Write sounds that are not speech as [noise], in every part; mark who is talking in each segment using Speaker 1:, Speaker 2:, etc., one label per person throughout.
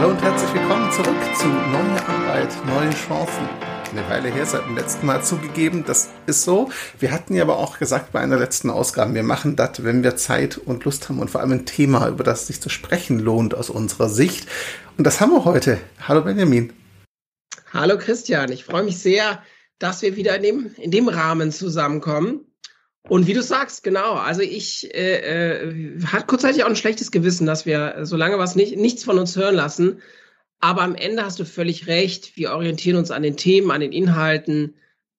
Speaker 1: Hallo und herzlich willkommen zurück zu Neue Arbeit, neue Chancen. Eine Weile her seit dem letzten Mal zugegeben, das ist so. Wir hatten ja aber auch gesagt bei einer letzten Ausgabe, wir machen das, wenn wir Zeit und Lust haben und vor allem ein Thema, über das sich zu sprechen lohnt aus unserer Sicht. Und das haben wir heute. Hallo Benjamin.
Speaker 2: Hallo Christian, ich freue mich sehr, dass wir wieder in dem, in dem Rahmen zusammenkommen. Und wie du sagst, genau, also ich äh, äh, hatte kurzzeitig auch ein schlechtes Gewissen, dass wir so lange was nicht, nichts von uns hören lassen. Aber am Ende hast du völlig recht. Wir orientieren uns an den Themen, an den Inhalten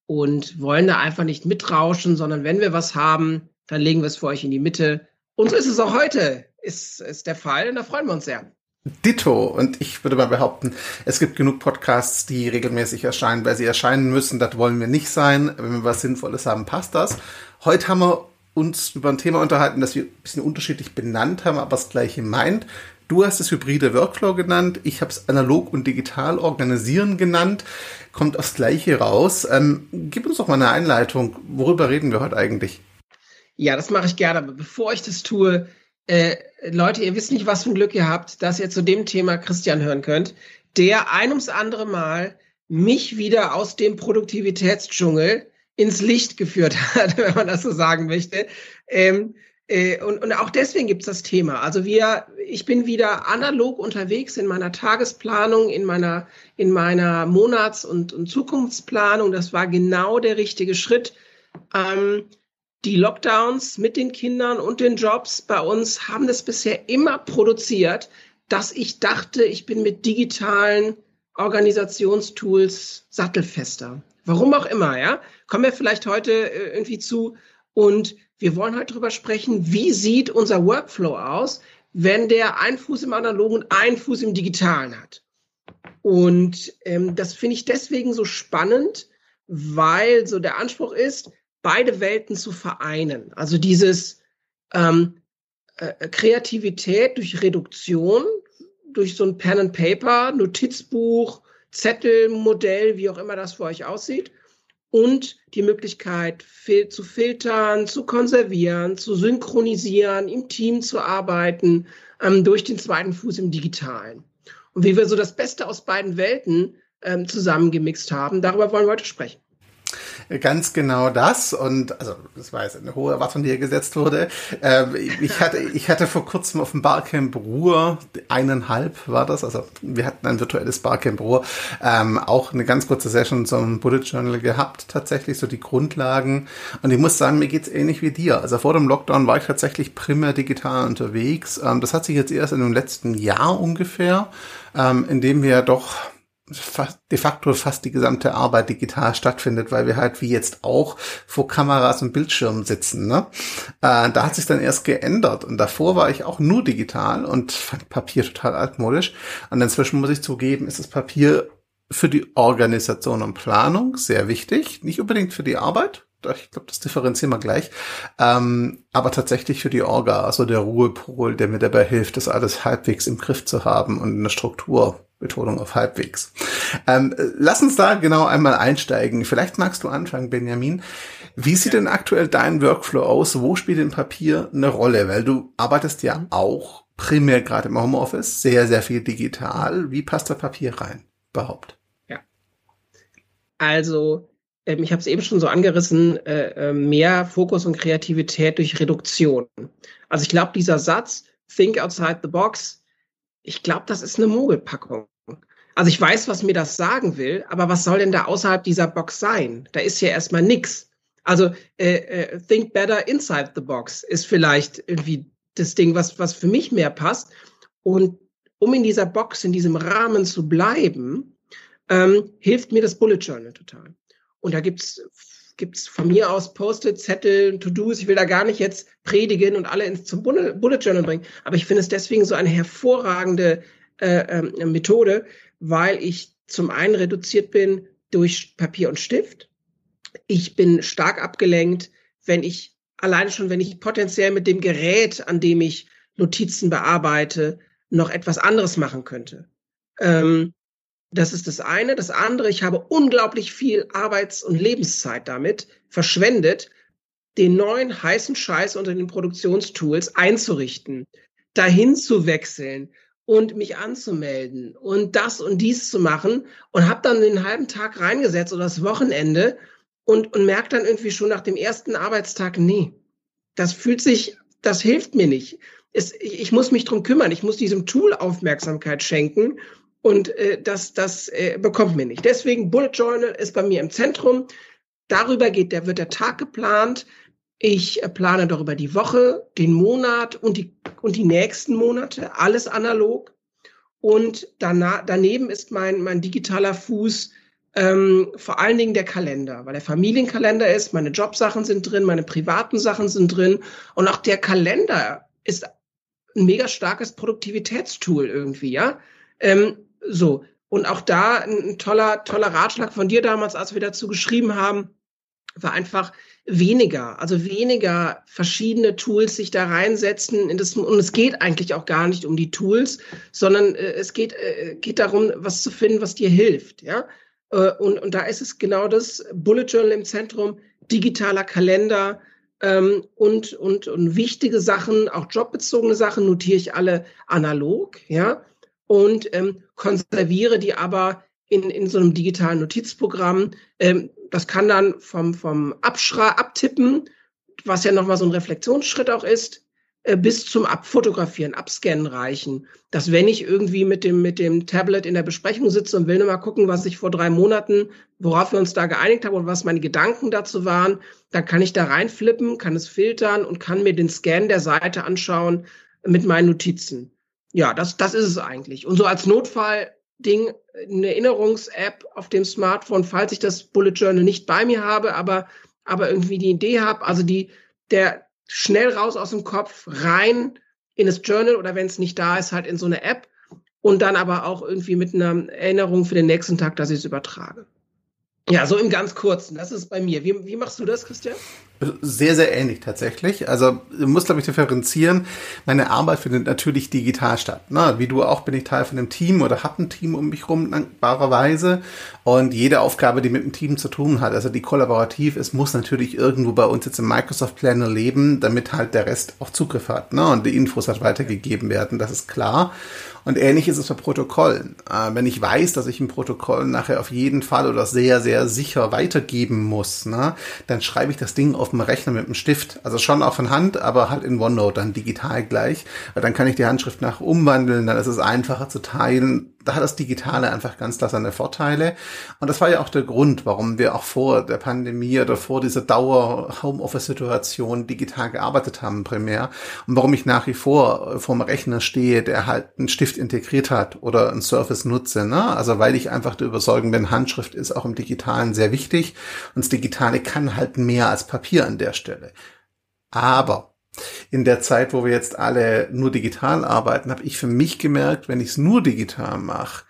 Speaker 2: und wollen da einfach nicht mitrauschen, sondern wenn wir was haben, dann legen wir es für euch in die Mitte. Und so ist es auch heute, ist, ist der Fall. Und da freuen wir uns sehr.
Speaker 1: Ditto. Und ich würde mal behaupten, es gibt genug Podcasts, die regelmäßig erscheinen, weil sie erscheinen müssen. Das wollen wir nicht sein. Wenn wir was Sinnvolles haben, passt das. Heute haben wir uns über ein Thema unterhalten, das wir ein bisschen unterschiedlich benannt haben, aber das gleiche meint. Du hast es hybride Workflow genannt, ich habe es analog und digital organisieren genannt. Kommt aufs Gleiche raus. Ähm, gib uns doch mal eine Einleitung. Worüber reden wir heute eigentlich?
Speaker 2: Ja, das mache ich gerne. Aber bevor ich das tue, äh, Leute, ihr wisst nicht, was für ein Glück ihr habt, dass ihr zu dem Thema Christian hören könnt, der ein ums andere Mal mich wieder aus dem Produktivitätsdschungel ins Licht geführt hat, [laughs] wenn man das so sagen möchte. Ähm, äh, und, und auch deswegen gibt es das Thema. Also wir, ich bin wieder analog unterwegs in meiner Tagesplanung, in meiner, in meiner Monats- und, und Zukunftsplanung. Das war genau der richtige Schritt. Ähm, die Lockdowns mit den Kindern und den Jobs bei uns haben das bisher immer produziert, dass ich dachte, ich bin mit digitalen Organisationstools sattelfester. Warum auch immer, ja? Kommen wir vielleicht heute äh, irgendwie zu. Und wir wollen heute drüber sprechen, wie sieht unser Workflow aus, wenn der einen Fuß im Analogen und einen Fuß im Digitalen hat. Und ähm, das finde ich deswegen so spannend, weil so der Anspruch ist, beide Welten zu vereinen. Also dieses ähm, äh, Kreativität durch Reduktion, durch so ein Pen and Paper, Notizbuch, Zettelmodell, wie auch immer das für euch aussieht. Und die Möglichkeit fil zu filtern, zu konservieren, zu synchronisieren, im Team zu arbeiten, ähm, durch den zweiten Fuß im Digitalen. Und wie wir so das Beste aus beiden Welten ähm, zusammengemixt haben, darüber wollen wir heute sprechen.
Speaker 1: Ganz genau das. Und also das war jetzt eine hohe Erwartung, die hier gesetzt wurde. Ähm, ich, hatte, ich hatte vor kurzem auf dem Barcamp Ruhr, eineinhalb war das, also wir hatten ein virtuelles Barcamp Ruhr, ähm, auch eine ganz kurze Session zum Bullet Journal gehabt, tatsächlich so die Grundlagen. Und ich muss sagen, mir geht's ähnlich wie dir. Also vor dem Lockdown war ich tatsächlich primär digital unterwegs. Ähm, das hat sich jetzt erst in dem letzten Jahr ungefähr, ähm, in dem wir doch de facto fast die gesamte Arbeit digital stattfindet, weil wir halt wie jetzt auch vor Kameras und Bildschirmen sitzen. Ne? Äh, da hat sich dann erst geändert und davor war ich auch nur digital und fand Papier total altmodisch. Und inzwischen muss ich zugeben, ist das Papier für die Organisation und Planung sehr wichtig, nicht unbedingt für die Arbeit. Ich glaube, das differenzieren wir gleich. Ähm, aber tatsächlich für die Orga, also der Ruhepol, der mir dabei hilft, das alles halbwegs im Griff zu haben und eine Struktur Betonung auf halbwegs. Ähm, lass uns da genau einmal einsteigen. Vielleicht magst du anfangen, Benjamin. Wie sieht denn aktuell dein Workflow aus? Wo spielt denn Papier eine Rolle? Weil du arbeitest ja auch primär gerade im Homeoffice, sehr, sehr viel digital. Wie passt da Papier rein? Überhaupt?
Speaker 2: Ja. Also, ähm, ich habe es eben schon so angerissen, äh, äh, mehr Fokus und Kreativität durch Reduktion. Also ich glaube, dieser Satz, think outside the box, ich glaube, das ist eine Mogelpackung. Also ich weiß, was mir das sagen will, aber was soll denn da außerhalb dieser Box sein? Da ist ja erstmal nix. Also äh, äh, think better inside the box ist vielleicht irgendwie das Ding, was, was für mich mehr passt. Und um in dieser Box, in diesem Rahmen zu bleiben, ähm, hilft mir das Bullet Journal total. Und da gibt's gibt's von mir aus Post-it, Zettel, To-Dos. Ich will da gar nicht jetzt predigen und alle ins, zum Bullet Journal bringen. Aber ich finde es deswegen so eine hervorragende äh, äh, Methode, weil ich zum einen reduziert bin durch Papier und Stift. Ich bin stark abgelenkt, wenn ich alleine schon, wenn ich potenziell mit dem Gerät, an dem ich Notizen bearbeite, noch etwas anderes machen könnte. Ähm, das ist das eine. Das andere, ich habe unglaublich viel Arbeits- und Lebenszeit damit verschwendet, den neuen heißen Scheiß unter den Produktionstools einzurichten, dahin zu wechseln und mich anzumelden und das und dies zu machen und habe dann den halben Tag reingesetzt oder das Wochenende und, und merke dann irgendwie schon nach dem ersten Arbeitstag, nee, das fühlt sich, das hilft mir nicht. Es, ich, ich muss mich drum kümmern, ich muss diesem Tool Aufmerksamkeit schenken und äh, das, das äh, bekommt mir nicht. Deswegen Bullet Journal ist bei mir im Zentrum. Darüber geht, der wird der Tag geplant. Ich äh, plane darüber die Woche, den Monat und die, und die nächsten Monate, alles analog. Und danach, daneben ist mein, mein digitaler Fuß ähm, vor allen Dingen der Kalender, weil der Familienkalender ist, meine Jobsachen sind drin, meine privaten Sachen sind drin und auch der Kalender ist ein mega starkes Produktivitätstool irgendwie, ja. Ähm, so. Und auch da ein toller, toller Ratschlag von dir damals, als wir dazu geschrieben haben, war einfach weniger, also weniger verschiedene Tools sich da reinsetzen. In das, und es geht eigentlich auch gar nicht um die Tools, sondern äh, es geht, äh, geht darum, was zu finden, was dir hilft. Ja? Äh, und, und da ist es genau das Bullet Journal im Zentrum, digitaler Kalender ähm, und, und, und wichtige Sachen, auch jobbezogene Sachen, notiere ich alle analog. Ja? Und ähm, konserviere die aber in, in so einem digitalen Notizprogramm. Ähm, das kann dann vom, vom Abschra Abtippen, was ja nochmal so ein Reflexionsschritt auch ist, äh, bis zum Abfotografieren, Abscannen reichen. Dass wenn ich irgendwie mit dem, mit dem Tablet in der Besprechung sitze und will nochmal gucken, was ich vor drei Monaten, worauf wir uns da geeinigt haben und was meine Gedanken dazu waren, dann kann ich da reinflippen, kann es filtern und kann mir den Scan der Seite anschauen mit meinen Notizen. Ja, das, das ist es eigentlich. Und so als Notfall Ding, eine Erinnerungs-App auf dem Smartphone, falls ich das Bullet Journal nicht bei mir habe, aber, aber irgendwie die Idee habe, also die, der schnell raus aus dem Kopf, rein in das Journal oder wenn es nicht da ist, halt in so eine App und dann aber auch irgendwie mit einer Erinnerung für den nächsten Tag, dass ich es übertrage. Ja, so im ganz kurzen. Das ist bei mir. Wie, wie machst du das, Christian?
Speaker 1: Sehr, sehr ähnlich tatsächlich. Also du musst, glaube ich, differenzieren. Meine Arbeit findet natürlich digital statt. Na, wie du auch bin ich Teil von einem Team oder habe ein Team um mich rum, dankbarerweise. Und jede Aufgabe, die mit dem Team zu tun hat, also die kollaborativ ist, muss natürlich irgendwo bei uns jetzt im Microsoft Planner leben, damit halt der Rest auch Zugriff hat ne? und die Infos halt weitergegeben werden. Das ist klar. Und ähnlich ist es bei Protokollen. Äh, wenn ich weiß, dass ich ein Protokoll nachher auf jeden Fall oder sehr, sehr sicher weitergeben muss, ne, dann schreibe ich das Ding auf dem Rechner mit dem Stift. Also schon auch von Hand, aber halt in OneNote dann digital gleich. Weil dann kann ich die Handschrift nach umwandeln, dann ist es einfacher zu teilen da hat das Digitale einfach ganz klar seine Vorteile. Und das war ja auch der Grund, warum wir auch vor der Pandemie oder vor dieser Dauer-Homeoffice-Situation digital gearbeitet haben primär. Und warum ich nach wie vor vorm Rechner stehe, der halt einen Stift integriert hat oder einen Surface nutze. Ne? Also weil ich einfach der Überzeugung bin, Handschrift ist auch im Digitalen sehr wichtig. Und das Digitale kann halt mehr als Papier an der Stelle. Aber in der Zeit, wo wir jetzt alle nur digital arbeiten, habe ich für mich gemerkt, wenn ich es nur digital mache,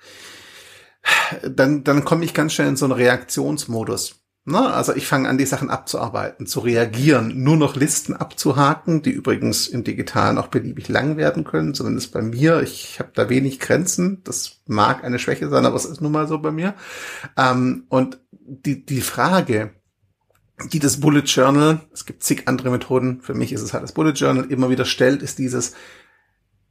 Speaker 1: dann, dann komme ich ganz schnell in so einen Reaktionsmodus. Na, also ich fange an, die Sachen abzuarbeiten, zu reagieren, nur noch Listen abzuhaken, die übrigens im Digitalen auch beliebig lang werden können, zumindest bei mir. Ich habe da wenig Grenzen. Das mag eine Schwäche sein, aber es ist nun mal so bei mir. Ähm, und die, die Frage, die das Bullet Journal, es gibt zig andere Methoden, für mich ist es halt das Bullet Journal, immer wieder stellt, ist dieses,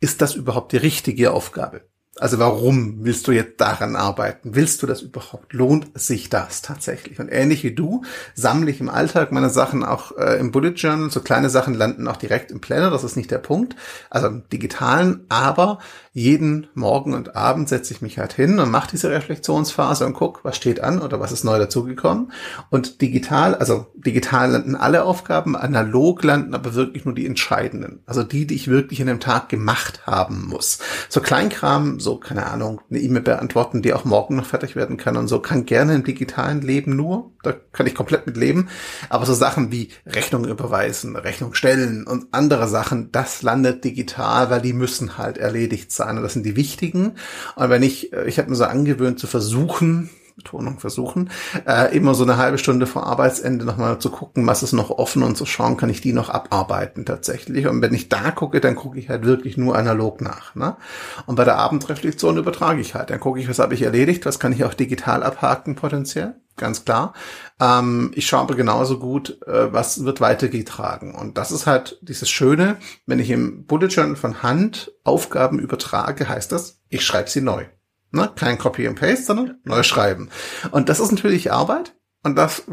Speaker 1: ist das überhaupt die richtige Aufgabe? Also warum willst du jetzt daran arbeiten? Willst du das überhaupt? Lohnt sich das tatsächlich? Und ähnlich wie du sammle ich im Alltag meine Sachen auch äh, im Bullet Journal. So kleine Sachen landen auch direkt im Planner, das ist nicht der Punkt. Also im digitalen, aber jeden Morgen und Abend setze ich mich halt hin und mache diese Reflexionsphase und guck, was steht an oder was ist neu dazugekommen. Und digital, also digital landen alle Aufgaben, analog landen aber wirklich nur die entscheidenden. Also die, die ich wirklich in dem Tag gemacht haben muss. So Kleinkram, so, keine Ahnung, eine E-Mail beantworten, die auch morgen noch fertig werden kann und so, kann gerne im digitalen Leben nur. Da kann ich komplett mit leben. Aber so Sachen wie Rechnung überweisen, Rechnung stellen und andere Sachen, das landet digital, weil die müssen halt erledigt sein und das sind die wichtigen. Und wenn ich, äh, ich habe mir so angewöhnt zu versuchen, Betonung versuchen, äh, immer so eine halbe Stunde vor Arbeitsende nochmal zu gucken, was ist noch offen und zu schauen, kann ich die noch abarbeiten tatsächlich. Und wenn ich da gucke, dann gucke ich halt wirklich nur analog nach. Ne? Und bei der Abendreflexion übertrage ich halt. Dann gucke ich, was habe ich erledigt, was kann ich auch digital abhaken potenziell ganz klar. Ähm, ich schaue aber genauso gut, äh, was wird weitergetragen. Und das ist halt dieses Schöne, wenn ich im Bullet Journal von Hand Aufgaben übertrage, heißt das, ich schreibe sie neu. Ne? Kein Copy and Paste, sondern neu schreiben. Und das ist natürlich Arbeit. Und das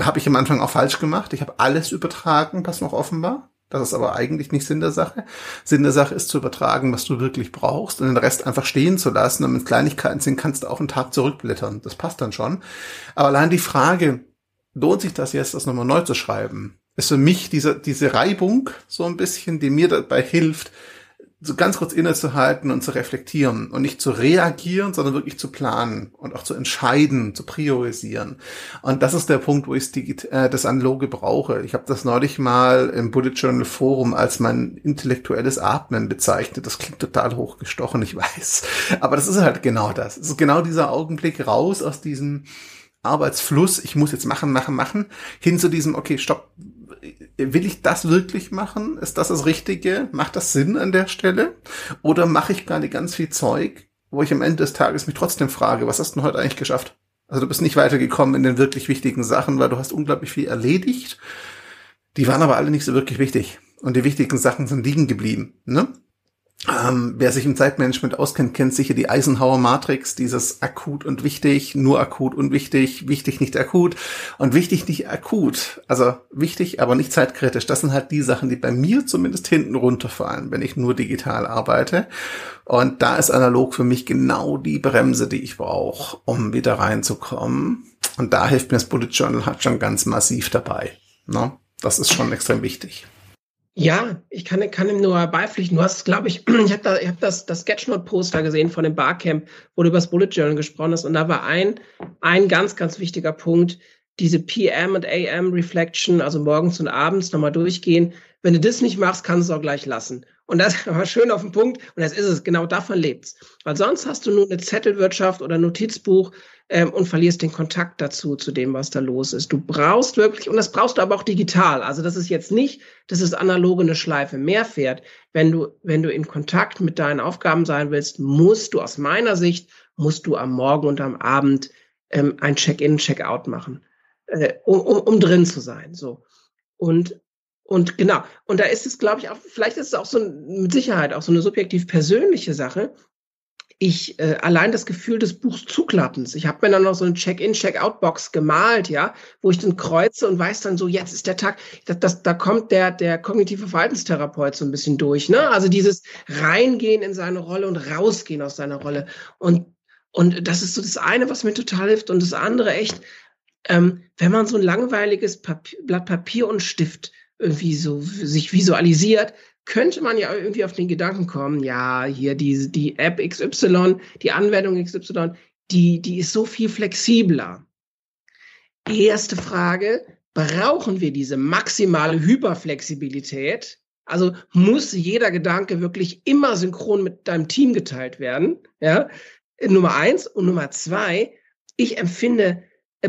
Speaker 1: habe ich am Anfang auch falsch gemacht. Ich habe alles übertragen, was noch offen war. Das ist aber eigentlich nicht Sinn der Sache. Sinn der Sache ist zu übertragen, was du wirklich brauchst und den Rest einfach stehen zu lassen. Und wenn Kleinigkeiten sind, kannst du auch einen Tag zurückblättern. Das passt dann schon. Aber allein die Frage, lohnt sich das jetzt, das nochmal neu zu schreiben, ist für mich diese, diese Reibung so ein bisschen, die mir dabei hilft, so ganz kurz innezuhalten und zu reflektieren und nicht zu reagieren, sondern wirklich zu planen und auch zu entscheiden, zu priorisieren. Und das ist der Punkt, wo ich äh, das Analoge brauche. Ich habe das neulich mal im Bullet Journal Forum als mein intellektuelles Atmen bezeichnet. Das klingt total hochgestochen, ich weiß. Aber das ist halt genau das. Es ist genau dieser Augenblick raus aus diesem Arbeitsfluss, ich muss jetzt machen, machen, machen, hin zu diesem, okay, stopp, will ich das wirklich machen? Ist das das Richtige? Macht das Sinn an der Stelle? Oder mache ich gerade ganz viel Zeug, wo ich am Ende des Tages mich trotzdem frage, was hast du heute eigentlich geschafft? Also du bist nicht weitergekommen in den wirklich wichtigen Sachen, weil du hast unglaublich viel erledigt. Die waren aber alle nicht so wirklich wichtig. Und die wichtigen Sachen sind liegen geblieben. Ne? Ähm, wer sich im Zeitmanagement auskennt, kennt sicher die Eisenhower Matrix, dieses akut und wichtig, nur akut und wichtig, wichtig nicht akut und wichtig nicht akut. Also wichtig, aber nicht zeitkritisch. Das sind halt die Sachen, die bei mir zumindest hinten runterfallen, wenn ich nur digital arbeite. Und da ist analog für mich genau die Bremse, die ich brauche, um wieder reinzukommen. Und da hilft mir das Bullet Journal halt schon ganz massiv dabei. Ne? Das ist schon extrem wichtig.
Speaker 2: Ja, ich kann, kann ihm nur beipflichten. Du hast, glaube ich, [clears throat] ich habe da, ich hab das, das Sketchnote-Poster gesehen von dem Barcamp, wo du über das Bullet Journal gesprochen hast. Und da war ein, ein ganz, ganz wichtiger Punkt, diese PM und AM Reflection, also morgens und abends nochmal durchgehen. Wenn du das nicht machst, kannst du es auch gleich lassen. Und das war schön auf den Punkt. Und das ist es. Genau davon lebt's. Weil sonst hast du nur eine Zettelwirtschaft oder Notizbuch, ähm, und verlierst den Kontakt dazu, zu dem, was da los ist. Du brauchst wirklich, und das brauchst du aber auch digital. Also das ist jetzt nicht, dass es analoge eine Schleife mehr fährt. Wenn du, wenn du in Kontakt mit deinen Aufgaben sein willst, musst du aus meiner Sicht, musst du am Morgen und am Abend ähm, ein Check-in, Check-out machen, äh, um, um, um drin zu sein. So. Und und genau, und da ist es, glaube ich, auch, vielleicht ist es auch so mit Sicherheit auch so eine subjektiv persönliche Sache ich äh, allein das Gefühl des Buchzuklappens. Ich habe mir dann noch so eine Check-in, Check-out-Box gemalt, ja, wo ich dann kreuze und weiß dann so, jetzt ist der Tag, das, das, da kommt der, der kognitive Verhaltenstherapeut so ein bisschen durch, ne? Also dieses Reingehen in seine Rolle und rausgehen aus seiner Rolle. Und, und das ist so das eine, was mir total hilft. Und das andere echt, ähm, wenn man so ein langweiliges Papier, Blatt Papier und Stift irgendwie so sich visualisiert, könnte man ja irgendwie auf den Gedanken kommen, ja, hier die, die App XY, die Anwendung XY, die, die ist so viel flexibler. Erste Frage, brauchen wir diese maximale Hyperflexibilität? Also muss jeder Gedanke wirklich immer synchron mit deinem Team geteilt werden? Ja, Nummer eins und Nummer zwei, ich empfinde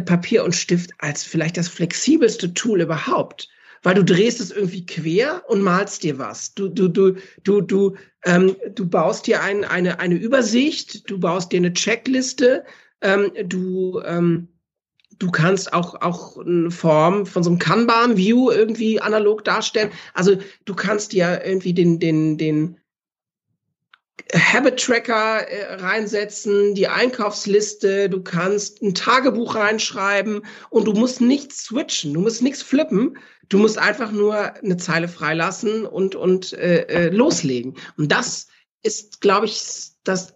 Speaker 2: Papier und Stift als vielleicht das flexibelste Tool überhaupt weil du drehst es irgendwie quer und malst dir was. Du, du, du, du, du, ähm, du baust dir ein, eine, eine Übersicht, du baust dir eine Checkliste, ähm, du, ähm, du kannst auch, auch eine Form von so einem Kanban-View irgendwie analog darstellen. Also du kannst dir irgendwie den, den, den, Habit Tracker äh, reinsetzen, die Einkaufsliste, du kannst ein Tagebuch reinschreiben und du musst nichts switchen, du musst nichts flippen, du musst einfach nur eine Zeile freilassen und, und äh, äh, loslegen. Und das ist, glaube ich, das,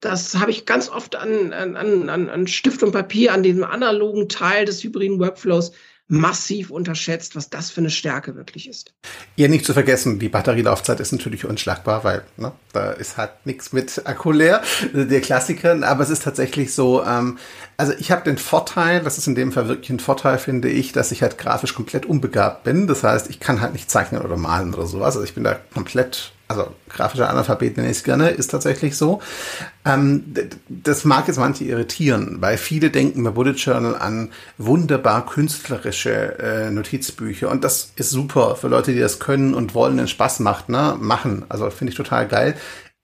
Speaker 2: das habe ich ganz oft an, an, an, an Stift und Papier, an diesem analogen Teil des hybriden Workflows massiv unterschätzt, was das für eine Stärke wirklich ist.
Speaker 1: Ja, nicht zu vergessen, die Batterielaufzeit ist natürlich unschlagbar, weil ne, da ist halt nichts mit Akku leer, der Klassiker. Aber es ist tatsächlich so, ähm, also ich habe den Vorteil, das ist in dem Fall wirklich ein Vorteil, finde ich, dass ich halt grafisch komplett unbegabt bin. Das heißt, ich kann halt nicht zeichnen oder malen oder sowas. Also ich bin da komplett also grafischer Analphabet nenne ich es gerne, ist tatsächlich so. Ähm, das mag jetzt manche irritieren, weil viele denken bei Bullet Journal an wunderbar künstlerische äh, Notizbücher und das ist super für Leute, die das können und wollen, den Spaß macht, ne, machen. Also finde ich total geil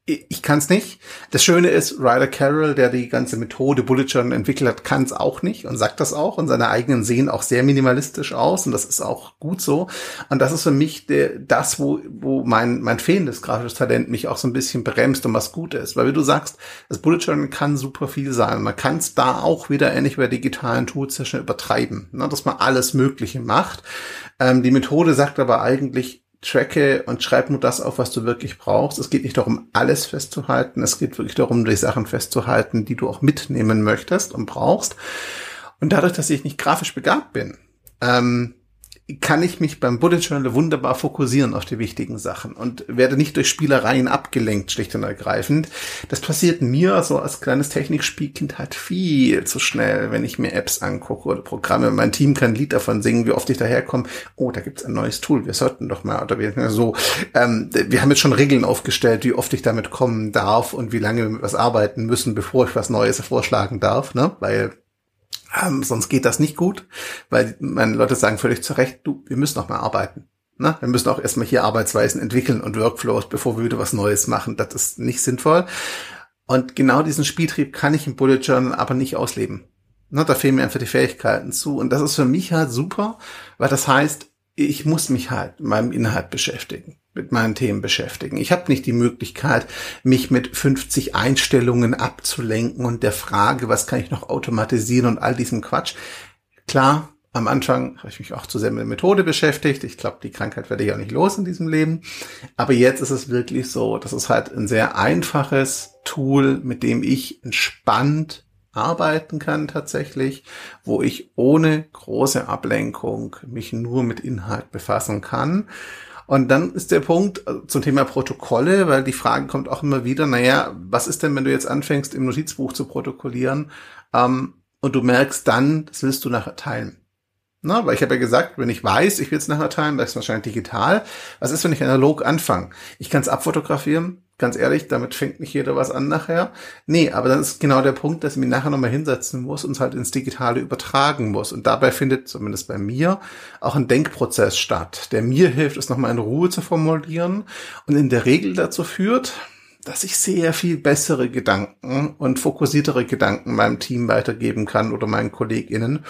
Speaker 1: ich kann es nicht. Das Schöne ist, Ryder Carroll, der die ganze Methode Bullet Journal entwickelt hat, kann es auch nicht und sagt das auch. Und seine eigenen sehen auch sehr minimalistisch aus und das ist auch gut so. Und das ist für mich der, das, wo, wo mein, mein fehlendes grafisches Talent mich auch so ein bisschen bremst und was gut ist. Weil wie du sagst, das Bullet Journal kann super viel sein. Man kann es da auch wieder ähnlich bei digitalen Tools ja schon übertreiben, ne? dass man alles Mögliche macht. Ähm, die Methode sagt aber eigentlich, tracke und schreib nur das auf, was du wirklich brauchst. Es geht nicht darum, alles festzuhalten. Es geht wirklich darum, die Sachen festzuhalten, die du auch mitnehmen möchtest und brauchst. Und dadurch, dass ich nicht grafisch begabt bin, ähm, kann ich mich beim Bullet Journal wunderbar fokussieren auf die wichtigen Sachen und werde nicht durch Spielereien abgelenkt, schlicht und ergreifend. Das passiert mir so als kleines Technikspielkind halt viel zu schnell, wenn ich mir Apps angucke oder Programme. Mein Team kann ein Lied davon singen, wie oft ich daherkomme. Oh, da gibt's ein neues Tool, wir sollten doch mal, oder wir so. Ähm, wir haben jetzt schon Regeln aufgestellt, wie oft ich damit kommen darf und wie lange wir mit was arbeiten müssen, bevor ich was Neues vorschlagen darf, ne? Weil ähm, sonst geht das nicht gut, weil meine Leute sagen völlig zu Recht, du, wir müssen noch mal arbeiten. Ne? Wir müssen auch erstmal hier Arbeitsweisen entwickeln und Workflows, bevor wir wieder was Neues machen. Das ist nicht sinnvoll. Und genau diesen Spieltrieb kann ich im Bullet Journal aber nicht ausleben. Ne? Da fehlen mir einfach die Fähigkeiten zu. Und das ist für mich halt super, weil das heißt, ich muss mich halt mit meinem Inhalt beschäftigen mit meinen Themen beschäftigen. Ich habe nicht die Möglichkeit, mich mit 50 Einstellungen abzulenken und der Frage, was kann ich noch automatisieren und all diesem Quatsch. Klar, am Anfang habe ich mich auch zu sehr mit der Methode beschäftigt. Ich glaube, die Krankheit werde ich auch nicht los in diesem Leben. Aber jetzt ist es wirklich so, das ist halt ein sehr einfaches Tool, mit dem ich entspannt arbeiten kann tatsächlich, wo ich ohne große Ablenkung mich nur mit Inhalt befassen kann. Und dann ist der Punkt äh, zum Thema Protokolle, weil die Frage kommt auch immer wieder, naja, was ist denn, wenn du jetzt anfängst, im Notizbuch zu protokollieren ähm, und du merkst dann, das willst du nachher teilen. Na, weil ich habe ja gesagt, wenn ich weiß, ich will es nachher teilen, das ist wahrscheinlich digital. Was ist, wenn ich analog anfange? Ich kann es abfotografieren, ganz ehrlich, damit fängt nicht jeder was an nachher. Nee, aber dann ist genau der Punkt, dass ich mich nachher nochmal hinsetzen muss und es halt ins Digitale übertragen muss. Und dabei findet, zumindest bei mir, auch ein Denkprozess statt, der mir hilft, es nochmal in Ruhe zu formulieren und in der Regel dazu führt, dass ich sehr viel bessere Gedanken und fokussiertere Gedanken meinem Team weitergeben kann oder meinen KollegInnen,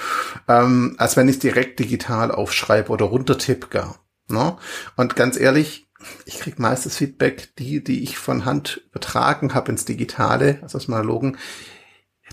Speaker 1: ähm, als wenn ich es direkt digital aufschreibe oder runtertippe gar. Ne? Und ganz ehrlich, ich krieg meistens Feedback, die, die ich von Hand übertragen habe ins Digitale, also aus Analogen,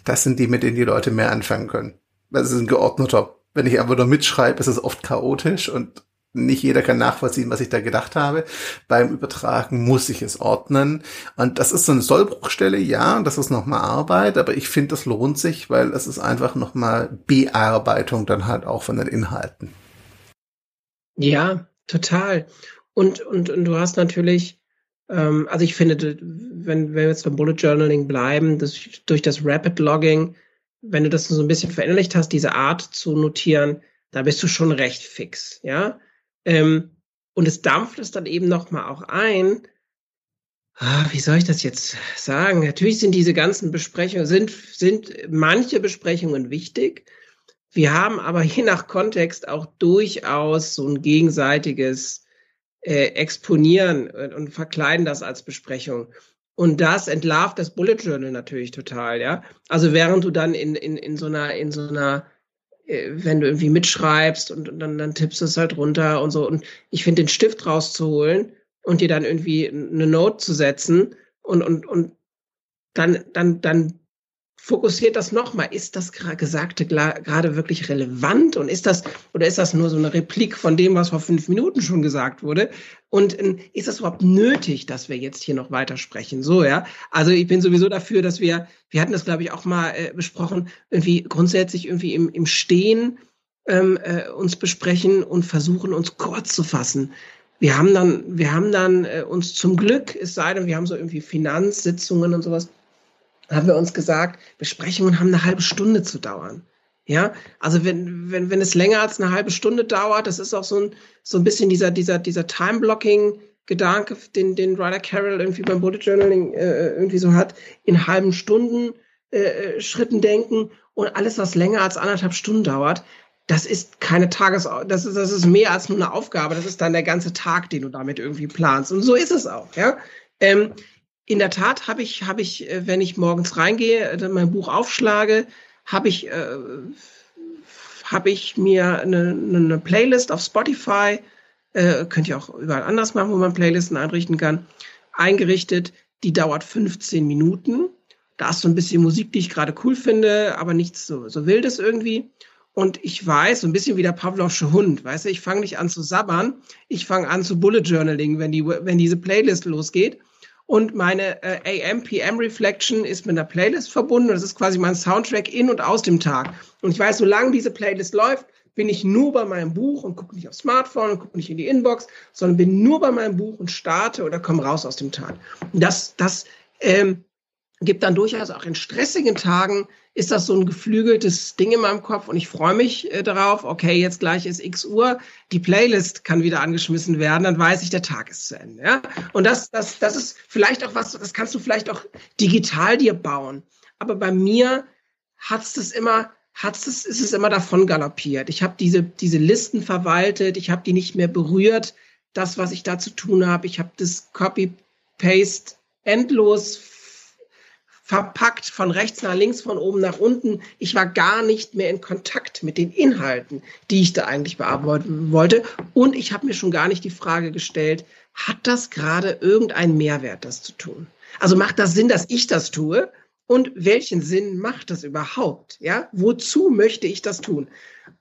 Speaker 1: das sind die, mit denen die Leute mehr anfangen können. Das ist ein geordneter. Wenn ich einfach nur mitschreibe, ist es oft chaotisch und nicht jeder kann nachvollziehen, was ich da gedacht habe. Beim Übertragen muss ich es ordnen. Und das ist so eine Sollbruchstelle, ja, das ist nochmal Arbeit, aber ich finde, das lohnt sich, weil es ist einfach nochmal Bearbeitung dann halt auch von den Inhalten.
Speaker 2: Ja, total. Und, und, und du hast natürlich, ähm, also ich finde, wenn, wenn wir jetzt beim Bullet Journaling bleiben, das, durch das Rapid Logging, wenn du das so ein bisschen verinnerlicht hast, diese Art zu notieren, da bist du schon recht fix, ja. Ähm, und es dampft es dann eben nochmal auch ein. Ah, wie soll ich das jetzt sagen? Natürlich sind diese ganzen Besprechungen, sind, sind manche Besprechungen wichtig. Wir haben aber je nach Kontext auch durchaus so ein gegenseitiges äh, exponieren und verkleiden das als Besprechung. Und das entlarvt das Bullet Journal natürlich total, ja. Also während du dann in, in, in so einer, in so einer, wenn du irgendwie mitschreibst und, und dann, dann tippst du es halt runter und so. Und ich finde, den Stift rauszuholen und dir dann irgendwie eine Note zu setzen und, und, und dann, dann, dann fokussiert das nochmal. Ist das Gesagte gerade wirklich relevant und ist das, oder ist das nur so eine Replik von dem, was vor fünf Minuten schon gesagt wurde? Und ähm, ist das überhaupt nötig, dass wir jetzt hier noch weitersprechen? So, ja. Also ich bin sowieso dafür, dass wir, wir hatten das, glaube ich, auch mal äh, besprochen, irgendwie grundsätzlich irgendwie im, im Stehen ähm, äh, uns besprechen und versuchen, uns kurz zu fassen. Wir haben dann, wir haben dann äh, uns zum Glück, es sei denn, wir haben so irgendwie Finanzsitzungen und sowas, haben wir uns gesagt, Besprechungen haben eine halbe Stunde zu dauern. Ja, also wenn, wenn, wenn es länger als eine halbe Stunde dauert, das ist auch so ein, so ein bisschen dieser, dieser, dieser Time-Blocking-Gedanke, den, den Ryder Carroll irgendwie beim Bullet Journaling äh, irgendwie so hat, in halben Stunden äh, äh, Schritten denken und alles, was länger als anderthalb Stunden dauert, das ist keine Tages, das ist, das ist mehr als nur eine Aufgabe, das ist dann der ganze Tag, den du damit irgendwie planst. Und so ist es auch, ja. Ähm, in der Tat habe ich, habe ich, äh, wenn ich morgens reingehe, mein Buch aufschlage, habe ich, äh, habe ich mir eine, eine Playlist auf Spotify, äh, könnt ihr auch überall anders machen, wo man Playlisten einrichten kann, eingerichtet. Die dauert 15 Minuten. Da ist so ein bisschen Musik, die ich gerade cool finde, aber nichts so, so Wildes irgendwie. Und ich weiß, so ein bisschen wie der Pavlovsche Hund, weißt du, ich fange nicht an zu sabbern, ich fange an zu Bullet Journaling, wenn, die, wenn diese Playlist losgeht. Und meine äh, AM, PM Reflection ist mit einer Playlist verbunden. Das ist quasi mein Soundtrack in und aus dem Tag. Und ich weiß, solange diese Playlist läuft, bin ich nur bei meinem Buch und gucke nicht aufs Smartphone und gucke nicht in die Inbox, sondern bin nur bei meinem Buch und starte oder komme raus aus dem Tag. Das, das ähm, gibt dann durchaus auch in stressigen Tagen ist das so ein geflügeltes Ding in meinem Kopf und ich freue mich äh, darauf, okay, jetzt gleich ist x Uhr, die Playlist kann wieder angeschmissen werden, dann weiß ich, der Tag ist zu Ende. Ja? Und das, das, das ist vielleicht auch was, das kannst du vielleicht auch digital dir bauen. Aber bei mir hat's das immer, hat's es, ist es immer davon galoppiert. Ich habe diese, diese Listen verwaltet, ich habe die nicht mehr berührt, das, was ich da zu tun habe. Ich habe das Copy-Paste endlos verpackt von rechts nach links, von oben nach unten. Ich war gar nicht mehr in Kontakt mit den Inhalten, die ich da eigentlich bearbeiten wollte. Und ich habe mir schon gar nicht die Frage gestellt, hat das gerade irgendeinen Mehrwert, das zu tun? Also macht das Sinn, dass ich das tue? Und welchen Sinn macht das überhaupt? Ja, wozu möchte ich das tun?